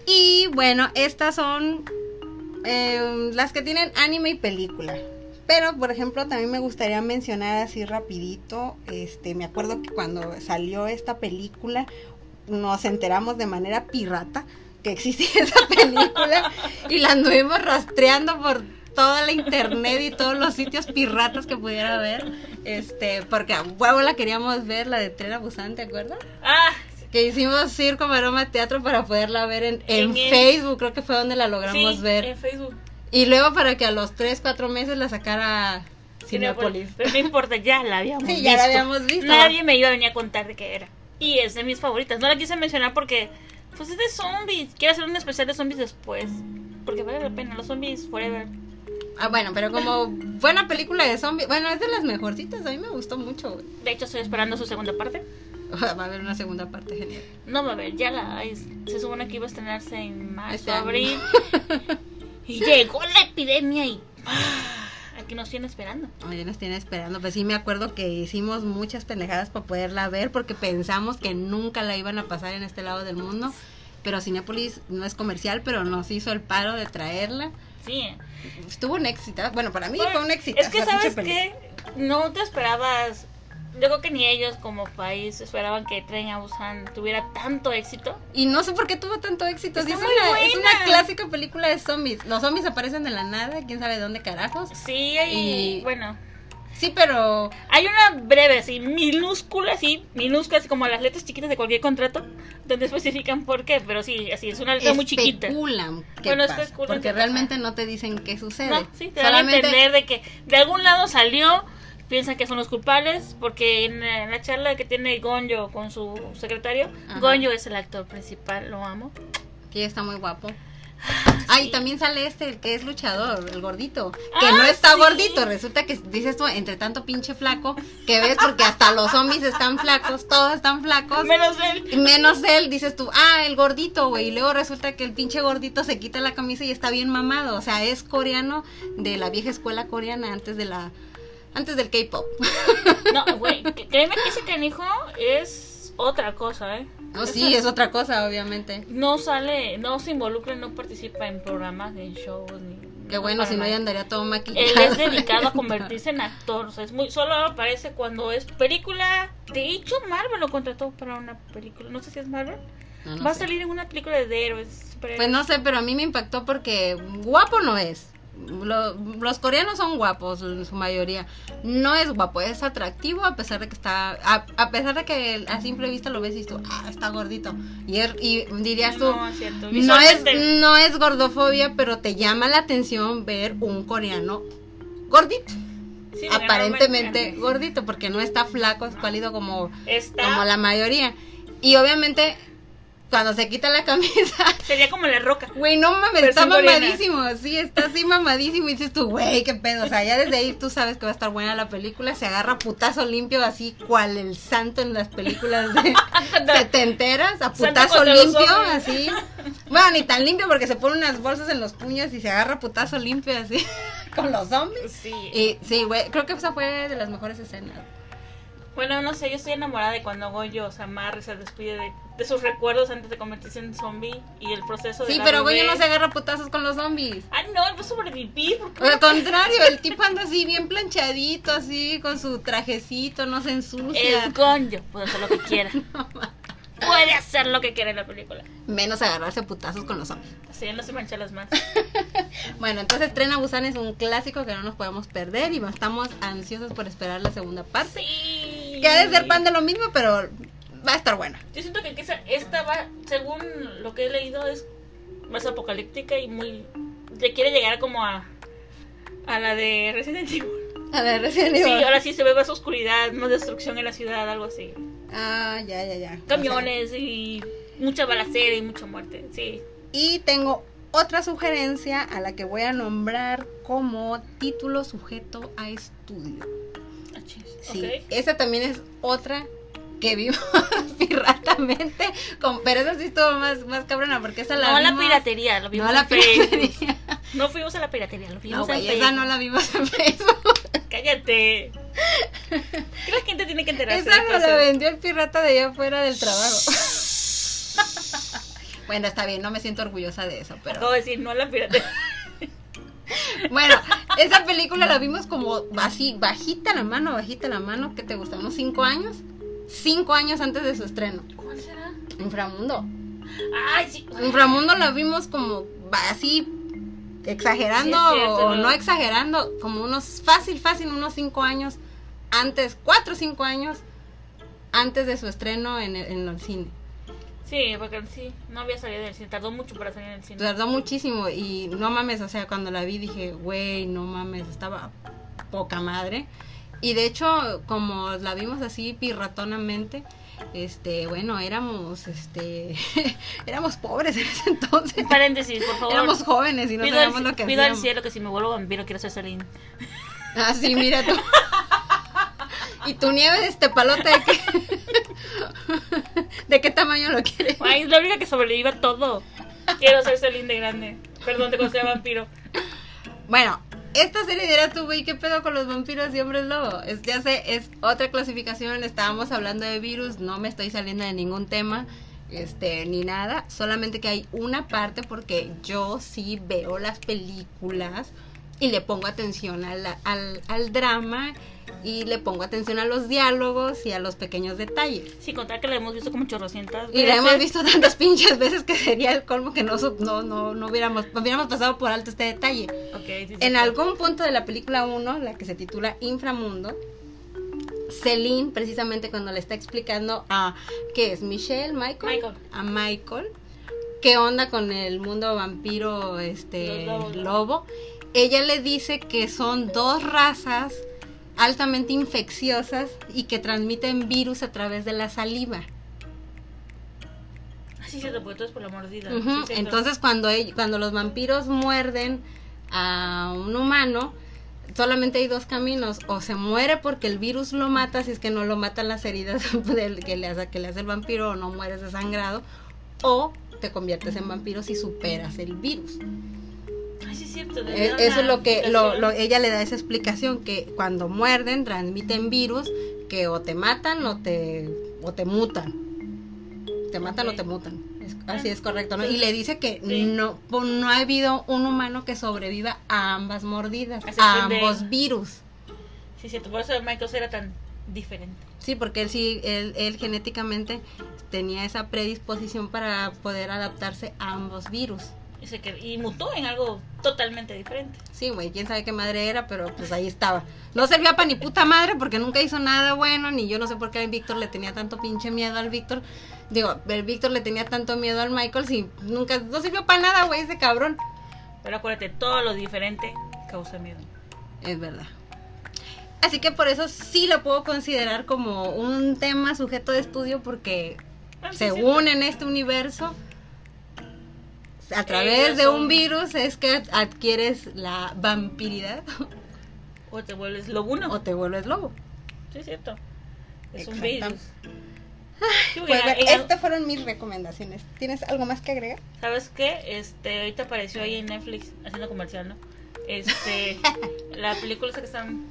Y bueno, estas son eh, las que tienen anime y película. Pero, por ejemplo, también me gustaría mencionar así rapidito, este, me acuerdo que cuando salió esta película nos enteramos de manera pirata que existía esa película y la anduvimos rastreando por toda la internet y todos los sitios piratas que pudiera haber, este, porque a huevo la queríamos ver, la de Tren a Busan, ¿te acuerdas? Ah, Que hicimos circo, maroma, teatro para poderla ver en, en En el- Facebook, creo que fue donde la logramos sí, ver. en Facebook. Y luego para que a los 3, 4 meses la sacara Cinepolis. Pero no importa, ya la habíamos Sí, visto. ya la habíamos visto. Nadie me iba a venir a contar de qué era. Y es de mis favoritas. No la quise mencionar porque, pues es de zombies. Quiero hacer un especial de zombies después. Porque vale la pena, los zombies forever. Ah, bueno, pero como buena película de zombies, bueno, es de las mejorcitas, a mí me gustó mucho. güey. De hecho, estoy esperando su segunda parte. Va a haber una segunda parte genial. No va a ver, ya la hay. Se supone que iba a estrenarse en marzo, Este abril. y llegó la epidemia y. ¡ah! Aquí nos tiene esperando. Oye, nos tiene esperando. Pues sí, me acuerdo que hicimos muchas pendejadas para poderla ver porque pensamos que nunca la iban a pasar en este lado del mundo. Pero Cinepolis no es comercial, pero nos hizo el paro de traerla. Sí. Estuvo un éxito. Bueno, para mí Bueno, fue un éxito. Es que, ¿sabes qué? No te esperabas. Yo creo que ni ellos como país esperaban que Tren a Busan tuviera tanto éxito. Y no sé por qué tuvo tanto éxito. Está es, muy una, es buena. una clásica película de zombies. Los zombies aparecen de la nada, quién sabe de dónde carajos. Sí, hay, Y- bueno, Sí, pero hay una breve, así, minúscula, así, minúscula, así como las letras chiquitas de cualquier contrato, donde especifican por qué, pero sí, así, es una letra muy chiquita. especulan Bueno, pasa, especulan porque realmente pasa. no te dicen qué sucede. No, sí, te dan a entender de que de algún lado salió, piensan que son los culpables, porque en, la- en la charla que tiene Gonjo con su secretario, Ajá. Gonjo es el actor principal, lo amo. que está muy guapo. Ay, también sale este, el que es luchador, el gordito. Que Ah, no está sí. gordito, resulta que dices tú, entre tanto pinche flaco, que ves porque hasta los zombies están flacos, todos están flacos. Menos él. Menos él, dices tú, ah, el gordito, güey. Y luego resulta que el pinche gordito se quita la camisa y está bien mamado. O sea, es coreano de la vieja escuela coreana antes de la. Antes del K-pop. No, güey, que- créeme que ese canijo es otra cosa, ¿eh? No, sí, es otra cosa, obviamente. No sale, no se involucra, no participa en programas, ni en shows, ni... Qué bueno, si no ya andaría todo maquillado. Él es dedicado a convertirse en actor, o sea, es muy, solo aparece cuando es película. De hecho, Marvel lo contrató para una película, no sé si es Marvel. No, no Va a salir en una película de héroes. Pues no sé, pero a mí me impactó porque guapo no es. Lo- los coreanos son guapos en su mayoría. No es guapo, es atractivo a pesar de que está. A, a pesar de que a simple vista lo ves y tú, ah, está gordito. Y, er- y dirías tú, No, cierto. no es, no es gordofobia, pero te llama la atención ver un coreano gordito. sí, aparentemente gordito, porque no está flaco, escuálido como, Está, como la mayoría. Y obviamente, cuando se quita la camisa, sería como la roca. Güey, no mames, está mamadísimo. Sí, está así mamadísimo. Y dices tú, güey, qué pedo. O sea, ya desde ahí tú sabes que va a estar buena la película. Se agarra putazo limpio, así cual el santo en las películas de setenteras. A putazo limpio, así. Bueno, ni tan limpio porque se pone unas bolsas en los puños y se agarra putazo limpio, así. Con los zombies. Sí. Y sí, güey, creo que esa fue de las mejores escenas. Bueno, no sé, yo estoy enamorada de cuando Goyo se amarra y se despide de, de sus recuerdos antes de convertirse en zombie y el proceso de Sí, pero bebé. no se agarra putazos con los zombies. Ah, no, él va a sobrevivir. porque- Al contrario, el tipo anda así bien planchadito, así con su trajecito, no se ensucia. Es Gonjo, puede hacer lo que quiera. Puede hacer lo que quiera en la película. Menos agarrarse a putazos con los zombies. Así no se mancha las manos. Bueno, entonces Tren a Busan es un clásico que no nos podemos perder y estamos ansiosos por esperar la segunda parte. Sí. Que ha de ser pan de lo mismo, pero va a estar buena. Yo siento que esta va, según lo que he leído, es más apocalíptica y muy. Le quiere llegar como a. A la de Resident Evil. A ver, Resident Sí, Evil. ahora sí se ve más oscuridad, más destrucción en la ciudad, algo así. Ah, ya, ya, ya. Camiones y mucha balacera y mucha muerte. Sí. Y tengo otra sugerencia a la que voy a nombrar como título sujeto a estudio. Chis. Sí, Ok. esa también es otra que vimos piratamente, con, pero esa sí estuvo más, más cabrona porque esa la No a la vimos- piratería, lo vimos No la en Facebook. piratería. No fuimos a la piratería, lo No, vimos en güey, Facebook. esa no la vimos en Facebook. Cállate. ¿Qué la gente tiene que enterarse Esa me la vendió el pirata de allá afuera del trabajo. bueno, está bien, no me siento orgullosa de eso, pero... Acabo de decir no a la piratería. Bueno, esa película la vimos como así, bajita la mano, bajita la mano, ¿qué te gusta? ¿Unos cinco años? Cinco años antes de su estreno. ¿Cuál será? Inframundo. Ay, sí. Inframundo la vimos como así, exagerando Sí, es cierto, o no. no exagerando, como unos, fácil, fácil, unos cinco años antes, cuatro o cinco años antes de su estreno en el, en el cine. Sí, porque sí, no había salido del cine. Tardó mucho para salir del cine. Tardó muchísimo y no mames, o sea, cuando la vi dije, güey, no mames, estaba poca madre. Y de hecho, como la vimos así pirratonamente, este, bueno, éramos, este, éramos pobres en ese entonces. Paréntesis, por favor. Éramos jóvenes y no pido al, sabíamos lo que pido al hacíamos. cielo que si me vuelvo vampiro quiero ser Celine. Ah, sí, mira tú. ¿Y tu nieve de este palote de qué? ¿De qué tamaño lo quieres? Ay, es la única que sobrevive a todo. Quiero ser Celine de grande. Perdón, cuando sea vampiro. Bueno, esta serie dirás tú, güey, ¿qué pedo con los vampiros y hombres lobo? Es, ya sé, es otra clasificación, estábamos hablando de virus, no me estoy saliendo de ningún tema, este, ni nada, solamente que hay una parte porque yo sí veo las películas y le pongo atención a la- al, al drama y le pongo atención a los diálogos y a los pequeños detalles. Sin contar que la hemos visto como chorrocientas Y la hemos veces. visto tantas pinches veces que sería el colmo que no, no, no, no hubiéramos, hubiéramos pasado por alto este detalle. Ok, sí, sí, En sí. algún punto de la película 1, la que se titula Inframundo, Celine, precisamente cuando le está explicando a, ¿qué es? ¿Michelle? ¿Michael? Michael. A Michael. ¿Qué onda con el mundo vampiro, este, lobo? Ella le dice que son dos razas altamente infecciosas y que transmiten virus a través de la saliva. Ah, sí, cierto, porque todo es por la mordida. Sí. Entonces cuando, cuando los vampiros muerden a un humano, solamente hay dos caminos, o se muere porque el virus lo mata, si es que no lo matan las heridas del que, le hace, que le hace el vampiro o no mueres desangrado, o te conviertes en vampiro si superas el virus. Sí, es cierto. Eh, Eso es lo que lo- lo- ella le da esa explicación, que cuando muerden transmiten virus que o te matan o te, o te mutan. Te matan o te mutan. Es- así es correcto, ¿no? Y le dice que Sí. no, no ha habido un humano que sobreviva a ambas mordidas, A a excepción de- ambos virus. Sí, es cierto, por eso Michael era tan diferente. Sí, porque él sí, él, él genéticamente tenía esa predisposición para poder adaptarse a ambos virus. Y mutó en algo totalmente diferente. Sí, güey, quién sabe qué madre era, pero pues ahí estaba. No servía para ni puta madre porque nunca hizo nada bueno, ni yo no sé por qué el Víctor le tenía tanto pinche miedo al Víctor. Digo, el Víctor le tenía tanto miedo al Michael si nunca, no sirvió para nada, güey, ese cabrón. Pero acuérdate, todo lo diferente causa miedo. Es verdad. Así que por eso sí lo puedo considerar como un tema sujeto de estudio porque Ah, sí, según en este universo, a través de un son- virus es que adquieres la vampiridad. O te vuelves lobuno. o te vuelves lobo. Sí, es cierto. Es un virus. Sí, Pues, estas fueron mis recomendaciones. ¿Tienes algo más que agregar? ¿Sabes qué? Este, ahorita apareció ahí en Netflix haciendo comercial, ¿no? Este, la película esa que están...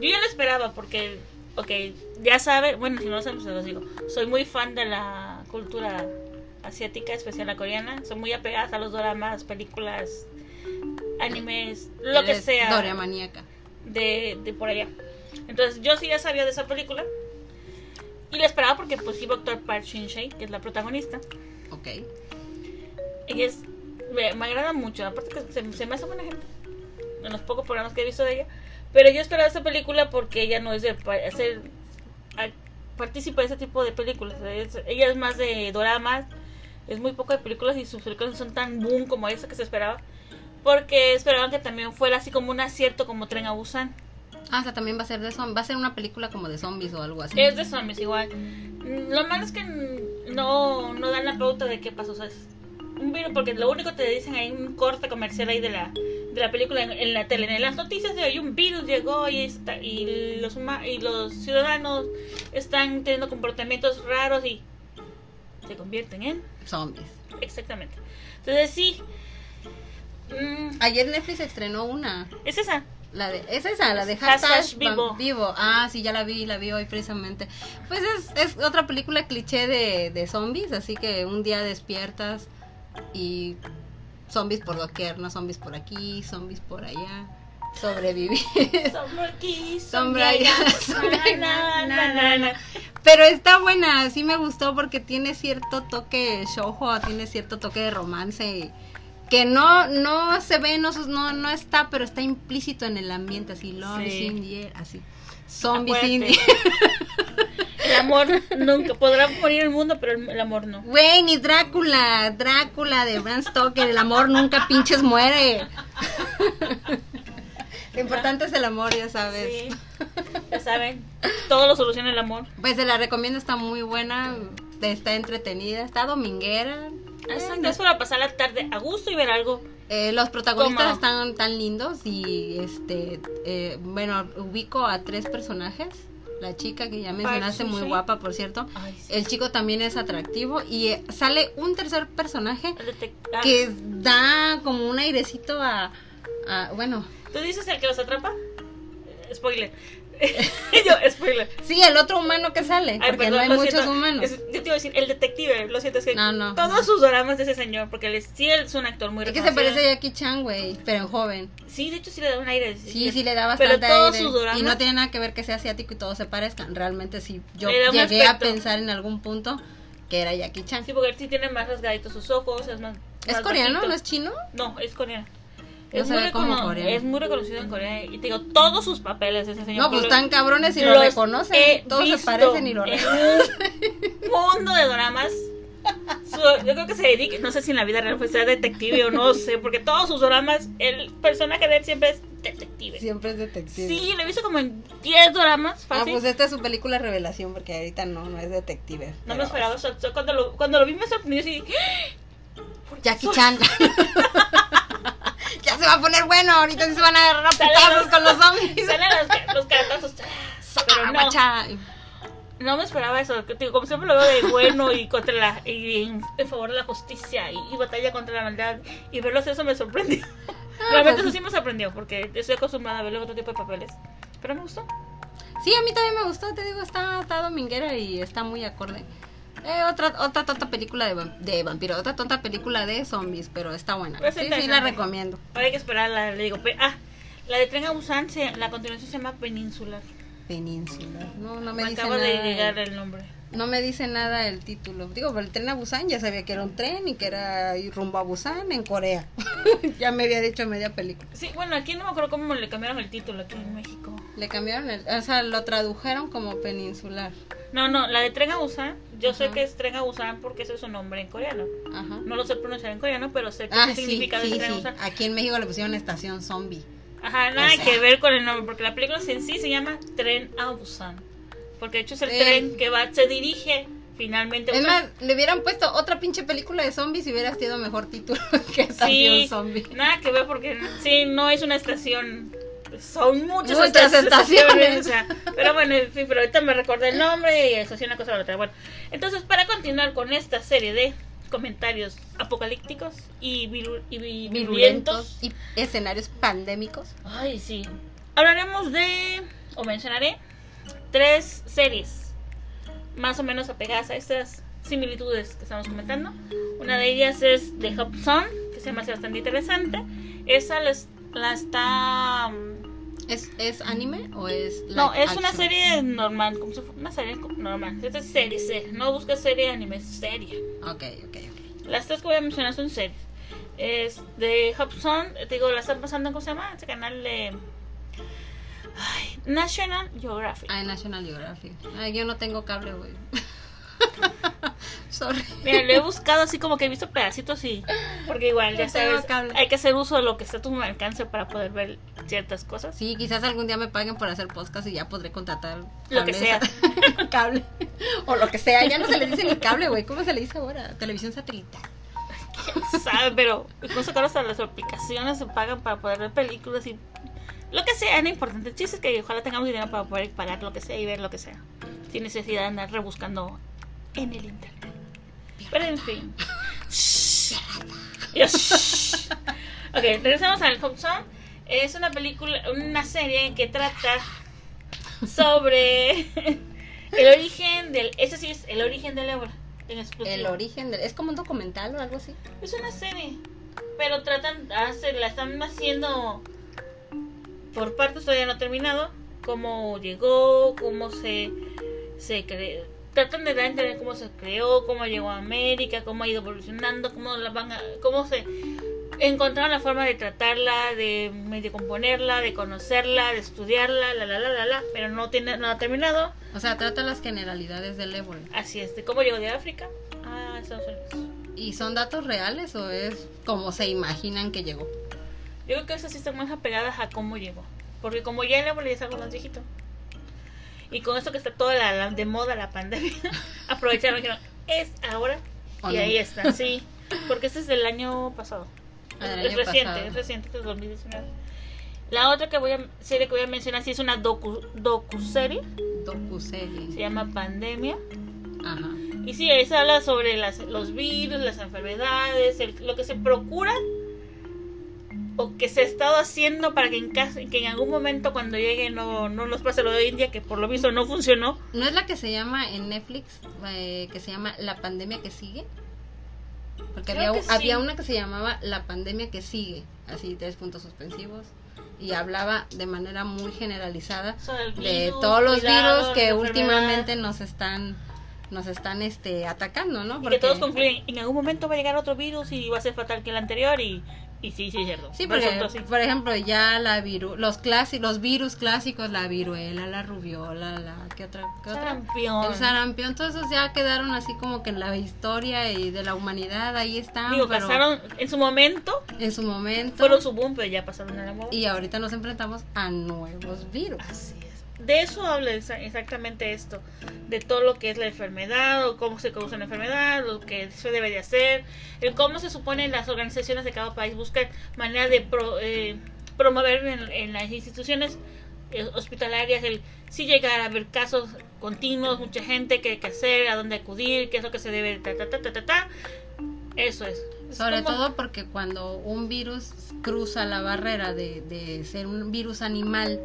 Yo ya la esperaba porque, ok, ya sabe, bueno, si no lo saben, se los digo. Soy muy fan de la cultura asiática, especial la coreana. Soy muy apegada a los dramas, películas, animes, lo que sea. Doria maníaca. de, de por allá. Entonces yo sí ya sabía de esa película. Y la esperaba porque pues iba a actuar Park Shin Shay, que es la protagonista. Ok. Ella es, me, me agrada mucho, aparte que se, se me hace buena gente. En los pocos programas que he visto de ella. Pero yo esperaba esa película porque ella no es de hacer participa de ese tipo de películas. Es- ella es más de doramas, es muy poco de películas y sus películas no son tan boom como esa que se esperaba. Porque esperaban que también fuera así como un acierto como Tren a Busan. Ah, o sea, también va a ser de zombies. Va a ser una película como de zombies o algo así. Es de zombies igual. Lo malo es que no, no dan la pauta de qué pasó. O sea, es un virus, porque lo único que te dicen hay un corte comercial ahí de la, de la película en, en la tele. En las noticias de hoy un virus llegó y, está, y, los, y los ciudadanos están teniendo comportamientos raros y se convierten en... Zombies. Exactamente. Entonces sí. Mm, Ayer Netflix estrenó una. es esa. La de, es esa, la de Hashtag hashtag vivo. vivo. vivo. Ah, sí, ya la vi, la vi hoy precisamente. Pues es, es otra película cliché de, de zombies, así que un día despiertas y zombies por doquier, no zombies por aquí, zombies por allá. Sobrevivir. Sombra. Pero está buena, sí me gustó porque tiene cierto toque shoujo, tiene cierto toque de romance que no no se ve, no, no, no está, pero está implícito en el ambiente, así, love Sí. is in the air, así. The air. El amor nunca podrá morir el mundo, pero el, el amor no. Güey, ni Drácula, Drácula de Bram Stoker, el amor nunca pinches muere. Lo importante es el amor, ya sabes. Sí. Ya saben, todo lo soluciona el amor. Pues se la recomiendo, está muy buena, está entretenida, está dominguera. Exacto, es para pasar la tarde a gusto y ver algo. Eh, los protagonistas están tan lindos y este eh, bueno ubico a tres personajes la chica que ya mencionaste muy guapa por cierto Ay, sí. el chico también es atractivo y eh, sale un tercer personaje detec- ah, que da como un airecito a, a- bueno ¿Tú dices el que los atrapa? Eh, Spoiler. Yo, spoiler. sí el otro humano que sale Ay, porque perdón, no hay muchos siento. humanos Es- yo te iba a decir, el detective, lo siento, es que No, no. todos sus dramas de ese señor, porque él es, sí él es un actor muy es que se parece a Jackie Chan güey pero en joven Sí, de hecho sí le da un aire. Sí, sí le da Pero bastante todos aire. sus dramas- Y no tiene nada que ver que sea asiático y todos se parezcan. Realmente sí, yo llegué a pensar en algún punto que era Jackie Chan. Sí, porque él sí tiene más rasgaditos sus ojos, es más... ¿Es más coreano? bajito. ¿No es chino? No, es coreano. No es, muy recono- es muy reconocido en Corea. Y te digo, todos sus papeles ese señor. No, pues están cabrones y lo reconocen. Todos se parecen y lo en reconocen. un mundo de dramas. Su- yo creo que se dedica, no sé si en la vida real fue ser detective o no sé, porque todos sus dramas, el personaje de él siempre es detective. Siempre es detective. Sí, lo he visto como en 10 dramas, Ah, fácil. pues esta es su película revelación porque ahorita no, no es detective. no me pero- esperaba eso. Yo Cuando lo, cuando lo vi me sorprendió así. Jackie Chan. ya se va a poner bueno, ahorita se van a agarrar a con los zombies. Salen los, los caratazos. Pero no, Guacha. no me esperaba eso. digo, como siempre lo veo de bueno y contra la y en, en favor de la justicia y, y batalla contra la maldad. Y verlo hacer eso me sorprendió. Realmente pues- eso sí me sorprendió porque estoy acostumbrada a en otro tipo de papeles. Pero me gustó. Sí, a mí también me gustó, te digo, está, está dominguera y está muy acorde. Eh, otra otra tonta película de, de vampiro, otra tonta película de zombies, pero está buena. Pues Sí, sí, la recomiendo. Ahora hay que esperar la, le digo, pe- ah, la de Tren a Busan, se- la continuación se llama Peninsular. Península. No, no me, Me dice acaba nada. de llegar el nombre. No me dice nada el título. Digo, pero el tren a Busan ya sabía que era un tren y que era ir rumbo a Busan en Corea. ya me había dicho media película. Sí, bueno, aquí no me acuerdo cómo le cambiaron el título aquí en México. Le cambiaron el, o sea, lo tradujeron como peninsular. No, no, la de Tren a Busan, yo sé que es Tren a Busan porque ese es su nombre en coreano. Ajá. No lo sé pronunciar en coreano, pero sé qué Ah, sí, significa sí, Tren a sí. Busan. Aquí en México le pusieron estación zombie. Ajá, nada O sea. que ver con el nombre, porque la película en sí se llama Tren a Busan. Porque de hecho es el Eh. tren que va, se dirige finalmente Es más, le hubieran puesto otra pinche película de zombies y hubiera sido mejor título que estación Sí, zombie. nada que ver porque sí, no es una estación. Son muchas, Muchas estaciones. o sea, pero bueno, en fin, pero ahorita me recordé el nombre y estación una cosa a la otra. Bueno, entonces para continuar con esta serie de comentarios apocalípticos y, viru- y vi- virulentos. Virulentos y escenarios pandémicos. Ay, sí. Hablaremos de, o mencionaré, tres series más o menos apegadas a estas similitudes que estamos comentando. Una de ellas es The Hobson, que se me hace bastante interesante. Esa la, la está... mm, ¿Es, ¿Es anime o es No, es una action? serie normal, como si fu- una serie normal. Esta es serie, serie. No busca serie de anime, es serie. Ok, ok, ok. Las tres que voy a mencionar son series. Es de Hobson, te digo, la están pasando en, ¿cómo se llama? Ese canal de... Ay, National Geographic. En National Geographic. Ay, yo no tengo cable, güey. sorry. Mira, lo he buscado así como que he visto pedacitos y. Porque igual, ya sabes, cable. hay que hacer uso de lo que está a tu alcance para poder ver ciertas cosas. Sí, quizás algún día me paguen por hacer podcast y ya podré contratar Lo que sea. cable. O lo que sea. Ya no se le dice ni cable, güey. ¿Cómo se le dice ahora? Televisión satelital. ¿Sabes? Pero incluso que hasta las aplicaciones se pagan para poder ver películas y. Lo que sea, no importante. El chiste es que ojalá tengamos dinero para poder pagar lo que sea y ver lo que sea. Sin necesidad de andar rebuscando en el internet. Pero en fin. Ok, regresamos al Hot Song. Es una película, una serie que trata sobre el origen del. Ese sí es el origen del ébola. El origen del... ¿Es como un documental o algo así? Es una serie, pero tratan, hace, la están haciendo por partes, todavía no ha terminado, cómo llegó, cómo se, se creó, tratan de dar a entender cómo se creó, cómo llegó a América, cómo ha ido evolucionando, cómo la van a, cómo se encontraron la forma de tratarla, de medio componerla, de conocerla, de estudiarla, la la la la la, pero no tiene nada terminado, O sea, trata las generalidades del ébola. así es, de cómo llegó de África a Estados Unidos. ¿Y son datos reales o es como se imaginan que llegó? Yo creo que esas sí están más apegadas a cómo llegó. Porque como ya el ébola ya es algo más viejito. Y con esto que está toda la, la- de moda la pandemia, aprovecharon y dijeron, es ahora. ¿O y no? ahí está, sí. Porque este es del año pasado. Ah, es año reciente, pasado. es reciente, es de 2019. La otra que voy a, serie que voy a mencionar sí es una docu, docu-serie. Se Docuserie. llama Pandemia. Ajá. Y sí, ahí se habla sobre las, los virus, las enfermedades, el- lo que se procura o que se ha estado haciendo para que en, caso, que en algún momento cuando llegue no, no nos pase lo de India, que por lo visto no funcionó. ¿No es la que se llama en Netflix, eh, que se llama La pandemia que sigue? Porque Creo había, que sí. había una que se llamaba La pandemia que sigue, así tres puntos suspensivos, y hablaba de manera muy generalizada el de virus, todos los cuidado, virus que últimamente nos están nos están este atacando, ¿no? Y Porque- que todos concluyen, en algún momento va a llegar otro virus y va a ser fatal que el anterior y, y sí, sí es cierto. Sí, porque, así. por ejemplo, ya la viru los clasi los virus clásicos, la viruela, la rubiola, la ¿qué otra? qué otra? Sarampión. El sarampión, todos esos ya quedaron así como que en la historia y de la humanidad, ahí están, Digo, pero pasaron en su momento, en su momento fueron su boom, pero ya pasaron a la moda. y ahorita nos enfrentamos a nuevos virus. Así es. De eso habla exa- exactamente esto, de todo lo que es la enfermedad, o cómo se causa la enfermedad, lo que se debe de hacer, el cómo se supone las organizaciones de cada país buscan manera de pro- eh, promover en, en las instituciones eh, hospitalarias el si llegar a haber casos continuos, mucha gente, qué hay que hacer, a dónde acudir, qué es lo que se debe, ta, ta, ta, ta, ta, ta. Eso es. Sobre todo porque cuando un virus cruza la barrera de, de ser un virus animal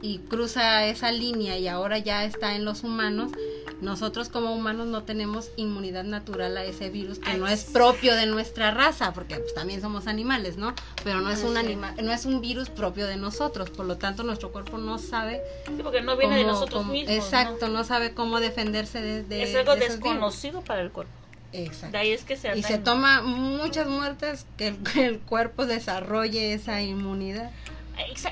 y cruza esa línea y ahora ya está en los humanos, nosotros como humanos no tenemos inmunidad natural a ese virus que Ay, no es propio de nuestra raza, porque pues, también somos animales, ¿no? Pero no es un Así es. anima no es un virus propio de nosotros, por lo tanto nuestro cuerpo no sabe Sí, porque no viene de nosotros cómo- mismos. exacto, ¿no? sabe cómo defenderse de, de- Es algo de esos virus. desconocido para el cuerpo. Exacto. De ahí es que se Y se toma muchas muertes que el, que el cuerpo desarrolle esa inmunidad.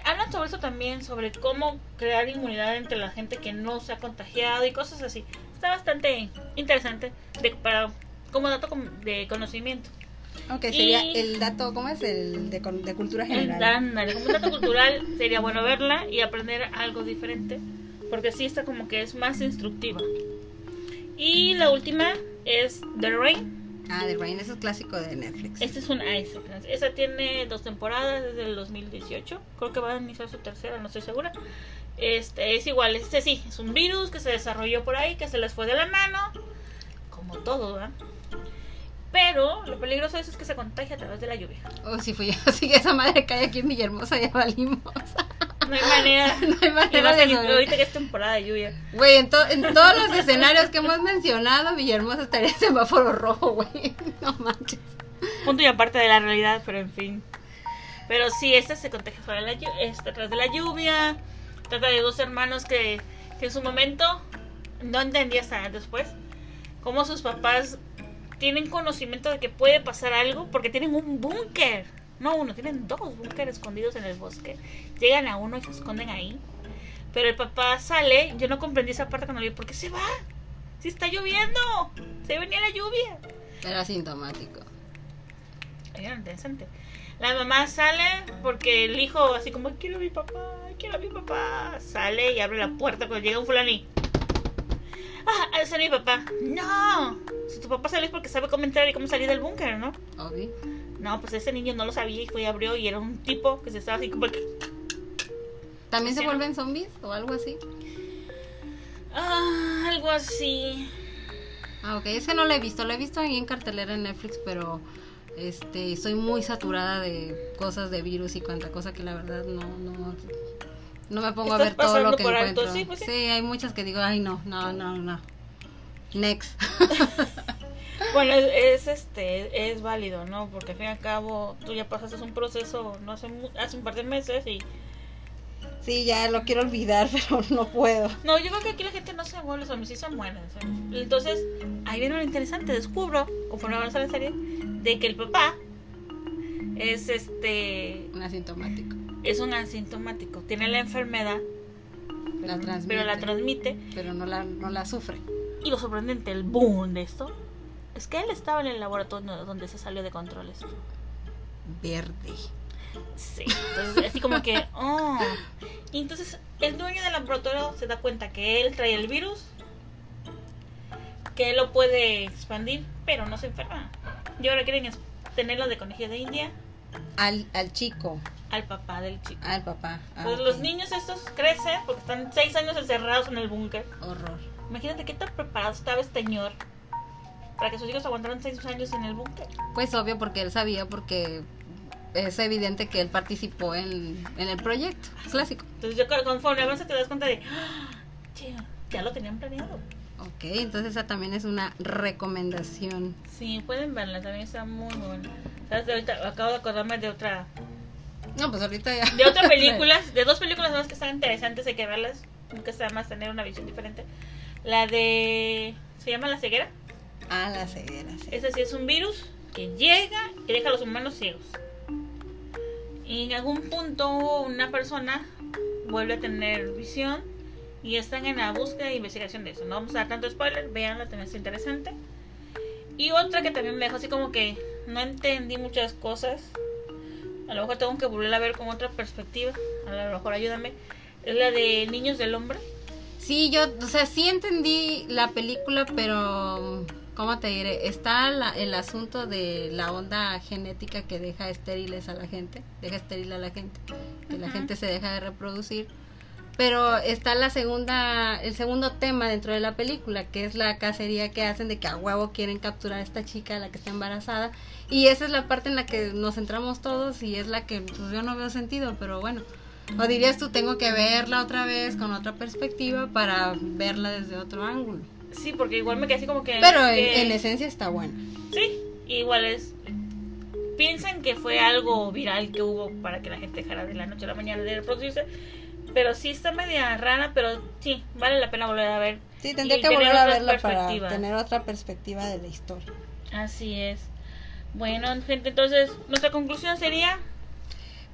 Hablan sobre eso también, sobre cómo crear inmunidad entre la gente que no se ha contagiado y cosas así. Está bastante interesante de, para, como dato de conocimiento. Ok, sería el dato, ¿cómo es? El de, de cultura Ándale, como un dato cultural sería bueno verla y aprender algo diferente, porque sí está como que es más instructiva. Y la última es The Rain. Ah, The Rain, eso es clásico de Netflix. Esta es una esa, esa tiene dos temporadas desde el 2018. Creo que va a iniciar su tercera, no estoy segura. Este es igual, este sí, es un virus que se desarrolló por ahí, que se les fue de la mano, como todo, ¿verdad? Pero lo peligroso de eso es que se contagia a través de la lluvia. Oh, sí, fui yo. Sí, que esa madre cae aquí en Villahermosa, ya valimos. No hay manera. No hay manera de sobre- ahorita que es temporada de lluvia. Güey, en, to- en todos los escenarios que hemos mencionado, Villahermosa estaría en semáforo rojo, güey. No manches. Punto y aparte de la realidad, pero en fin. Pero sí, esta se contagia sobre la de la lluvia. Trata de dos hermanos que, que en su momento no entendía hasta después cómo sus papás tienen conocimiento de que puede pasar algo porque tienen un búnker. No uno, tienen dos búnkeres escondidos en el bosque. Llegan a uno y se esconden ahí. Pero el papá sale, yo no comprendí esa parte cuando le digo, ¿por qué se va? Si está lloviendo. Se venía la lluvia. Era asintomático. Era interesante. La mamá sale porque el hijo, así como, quiero a mi papá, quiero a mi papá. Sale y abre la puerta cuando llega un fulani. Ah, ese es mi papá. No. Si tu papá sale es porque sabe cómo entrar y cómo salir del búnker, ¿no? Obvio. No, pues ese niño no lo sabía y fue y abrió y era un tipo que se estaba así como que... ¿También se Sí. vuelven zombies o algo así? Ah, algo así. Ah, ok. Es que no lo he visto. Lo he visto ahí en cartelera en Netflix, pero este estoy muy saturada de cosas de virus y cuanta cosa que la verdad no no no me pongo a ver todo lo que por alto, encuentro. sí, pues sí. hay muchas que digo, ay no, no, no, no. Next. Bueno, es, es, este, es válido, ¿no? Porque al fin y al cabo tú ya pasaste un proceso no hace, hace un par de meses y... sí, ya lo quiero olvidar, pero no puedo. No, yo creo que aquí la gente no se vuelve zombies, sí se mueren. ¿sabes? Entonces, ahí viene lo interesante, descubro, conforme avanza la serie, de que el papá es este... Un asintomático. Es un asintomático, tiene la enfermedad, La transmite. pero la transmite. pero no la, no la sufre. Y lo sorprendente, el boom de esto, es que él estaba en el laboratorio donde se salió de controles. Verde. Sí, entonces así como que, oh. Y entonces el dueño del laboratorio se da cuenta que él trae el virus, que él lo puede expandir, pero no se enferma. Y ahora quieren tenerlo de conejillo de India Al, al chico, al papá del chico. al papá. Ah, Pues los niños estos crecen porque están seis años encerrados en el búnker. Horror. Imagínate qué tan preparado estaba este señor para que sus hijos aguantaran seis años en el búnker. Pues obvio, porque él sabía, porque es evidente que él participó en, en el proyecto clásico. Entonces yo conforme avanza te das cuenta de, "Ah, ya lo tenían planeado. Ok, entonces esa también es una recomendación. Sí, pueden verla, también está muy buena. ¿Sabes? De ahorita acabo de acordarme de otra No, pues ahorita ya. de otra película, de dos películas más que están interesantes, hay que verlas. Nunca está más tener una visión diferente. La de se llama La ceguera. Ah, la ceguera, sí. Ese sí es un virus que llega y deja a los humanos ciegos. Y en algún punto una persona vuelve a tener visión y están en la búsqueda e investigación de eso. No vamos a dar tanto spoiler, véanla, también es interesante. Y otra que también me dejó así como que no entendí muchas cosas. A lo mejor tengo que volver a ver con otra perspectiva. A lo mejor ayúdame. Es la de Niños del Hombre. Sí, yo, o sea, sí entendí la película, pero, ¿cómo te diré? Está la- el asunto de la onda genética que deja estériles a la gente, deja estéril a la gente, que la gente se deja de reproducir. Pero está la segunda, el segundo tema dentro de la película, que es la cacería que hacen de que a huevo quieren capturar a esta chica, la que está embarazada. Y esa es la parte en la que nos centramos todos y es la que pues, yo no veo sentido, pero bueno. O dirías tú, tengo que verla otra vez con otra perspectiva para verla desde otro ángulo. Sí, porque igual me quedé así como que... Pero en, en esencia está buena. Sí, igual es. Piensan que fue algo viral que hubo para que la gente dejara de la noche a la mañana de reproducirse. Pero sí está media rara, pero sí, vale la pena volver a ver. Sí, tendría que volver a verla para tener otra perspectiva de la historia. Así es. Bueno, gente, entonces nuestra conclusión sería...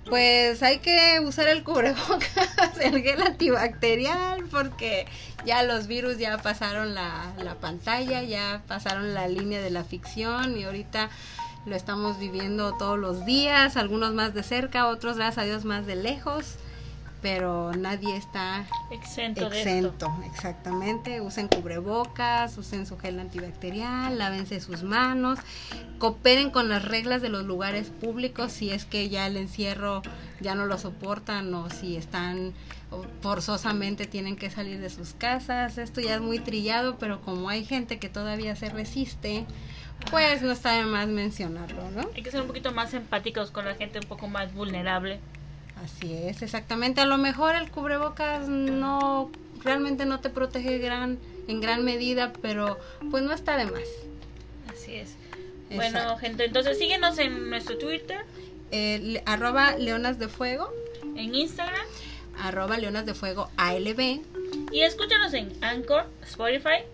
Pues hay que usar el cubrebocas, el gel antibacterial, porque ya los virus ya pasaron la, la pantalla, ya pasaron la línea de la ficción y ahorita lo estamos viviendo todos los días, algunos más de cerca, otros gracias a Dios más de lejos, pero nadie está Exento, de esto. exactamente. Usen cubrebocas, usen su gel antibacterial, lávense sus manos, cooperen con las reglas de los lugares públicos si es que ya el encierro ya no lo soportan o si están forzosamente tienen que salir de sus casas. Esto ya es muy trillado, pero como hay gente que todavía se resiste, pues no está de más mencionarlo, ¿no? Hay que ser un poquito más empáticos con la gente un poco más vulnerable. Así es, exactamente. A lo mejor el cubrebocas no realmente no te protege gran en gran medida, pero pues no está de más. Así es. Bueno, gente, entonces síguenos en nuestro Twitter, Eh, le- arroba leonas de fuego, en Instagram arroba leonas de fuego ALB, y escúchanos en Anchor, Spotify,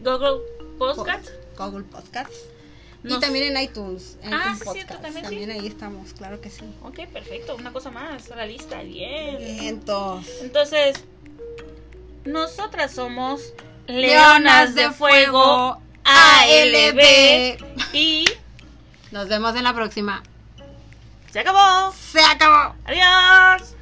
Google Podcasts. Google Podcasts y también en iTunes. en Ah, iTunes sí, cierto, también, sí. ahí estamos, claro que sí. Ok, perfecto. Una cosa más a la lista. Bien. Vientos. Entonces, nosotras somos Leonas de Fuego ALB. Y Nos vemos en la próxima. se acabó. Se acabó. Adiós.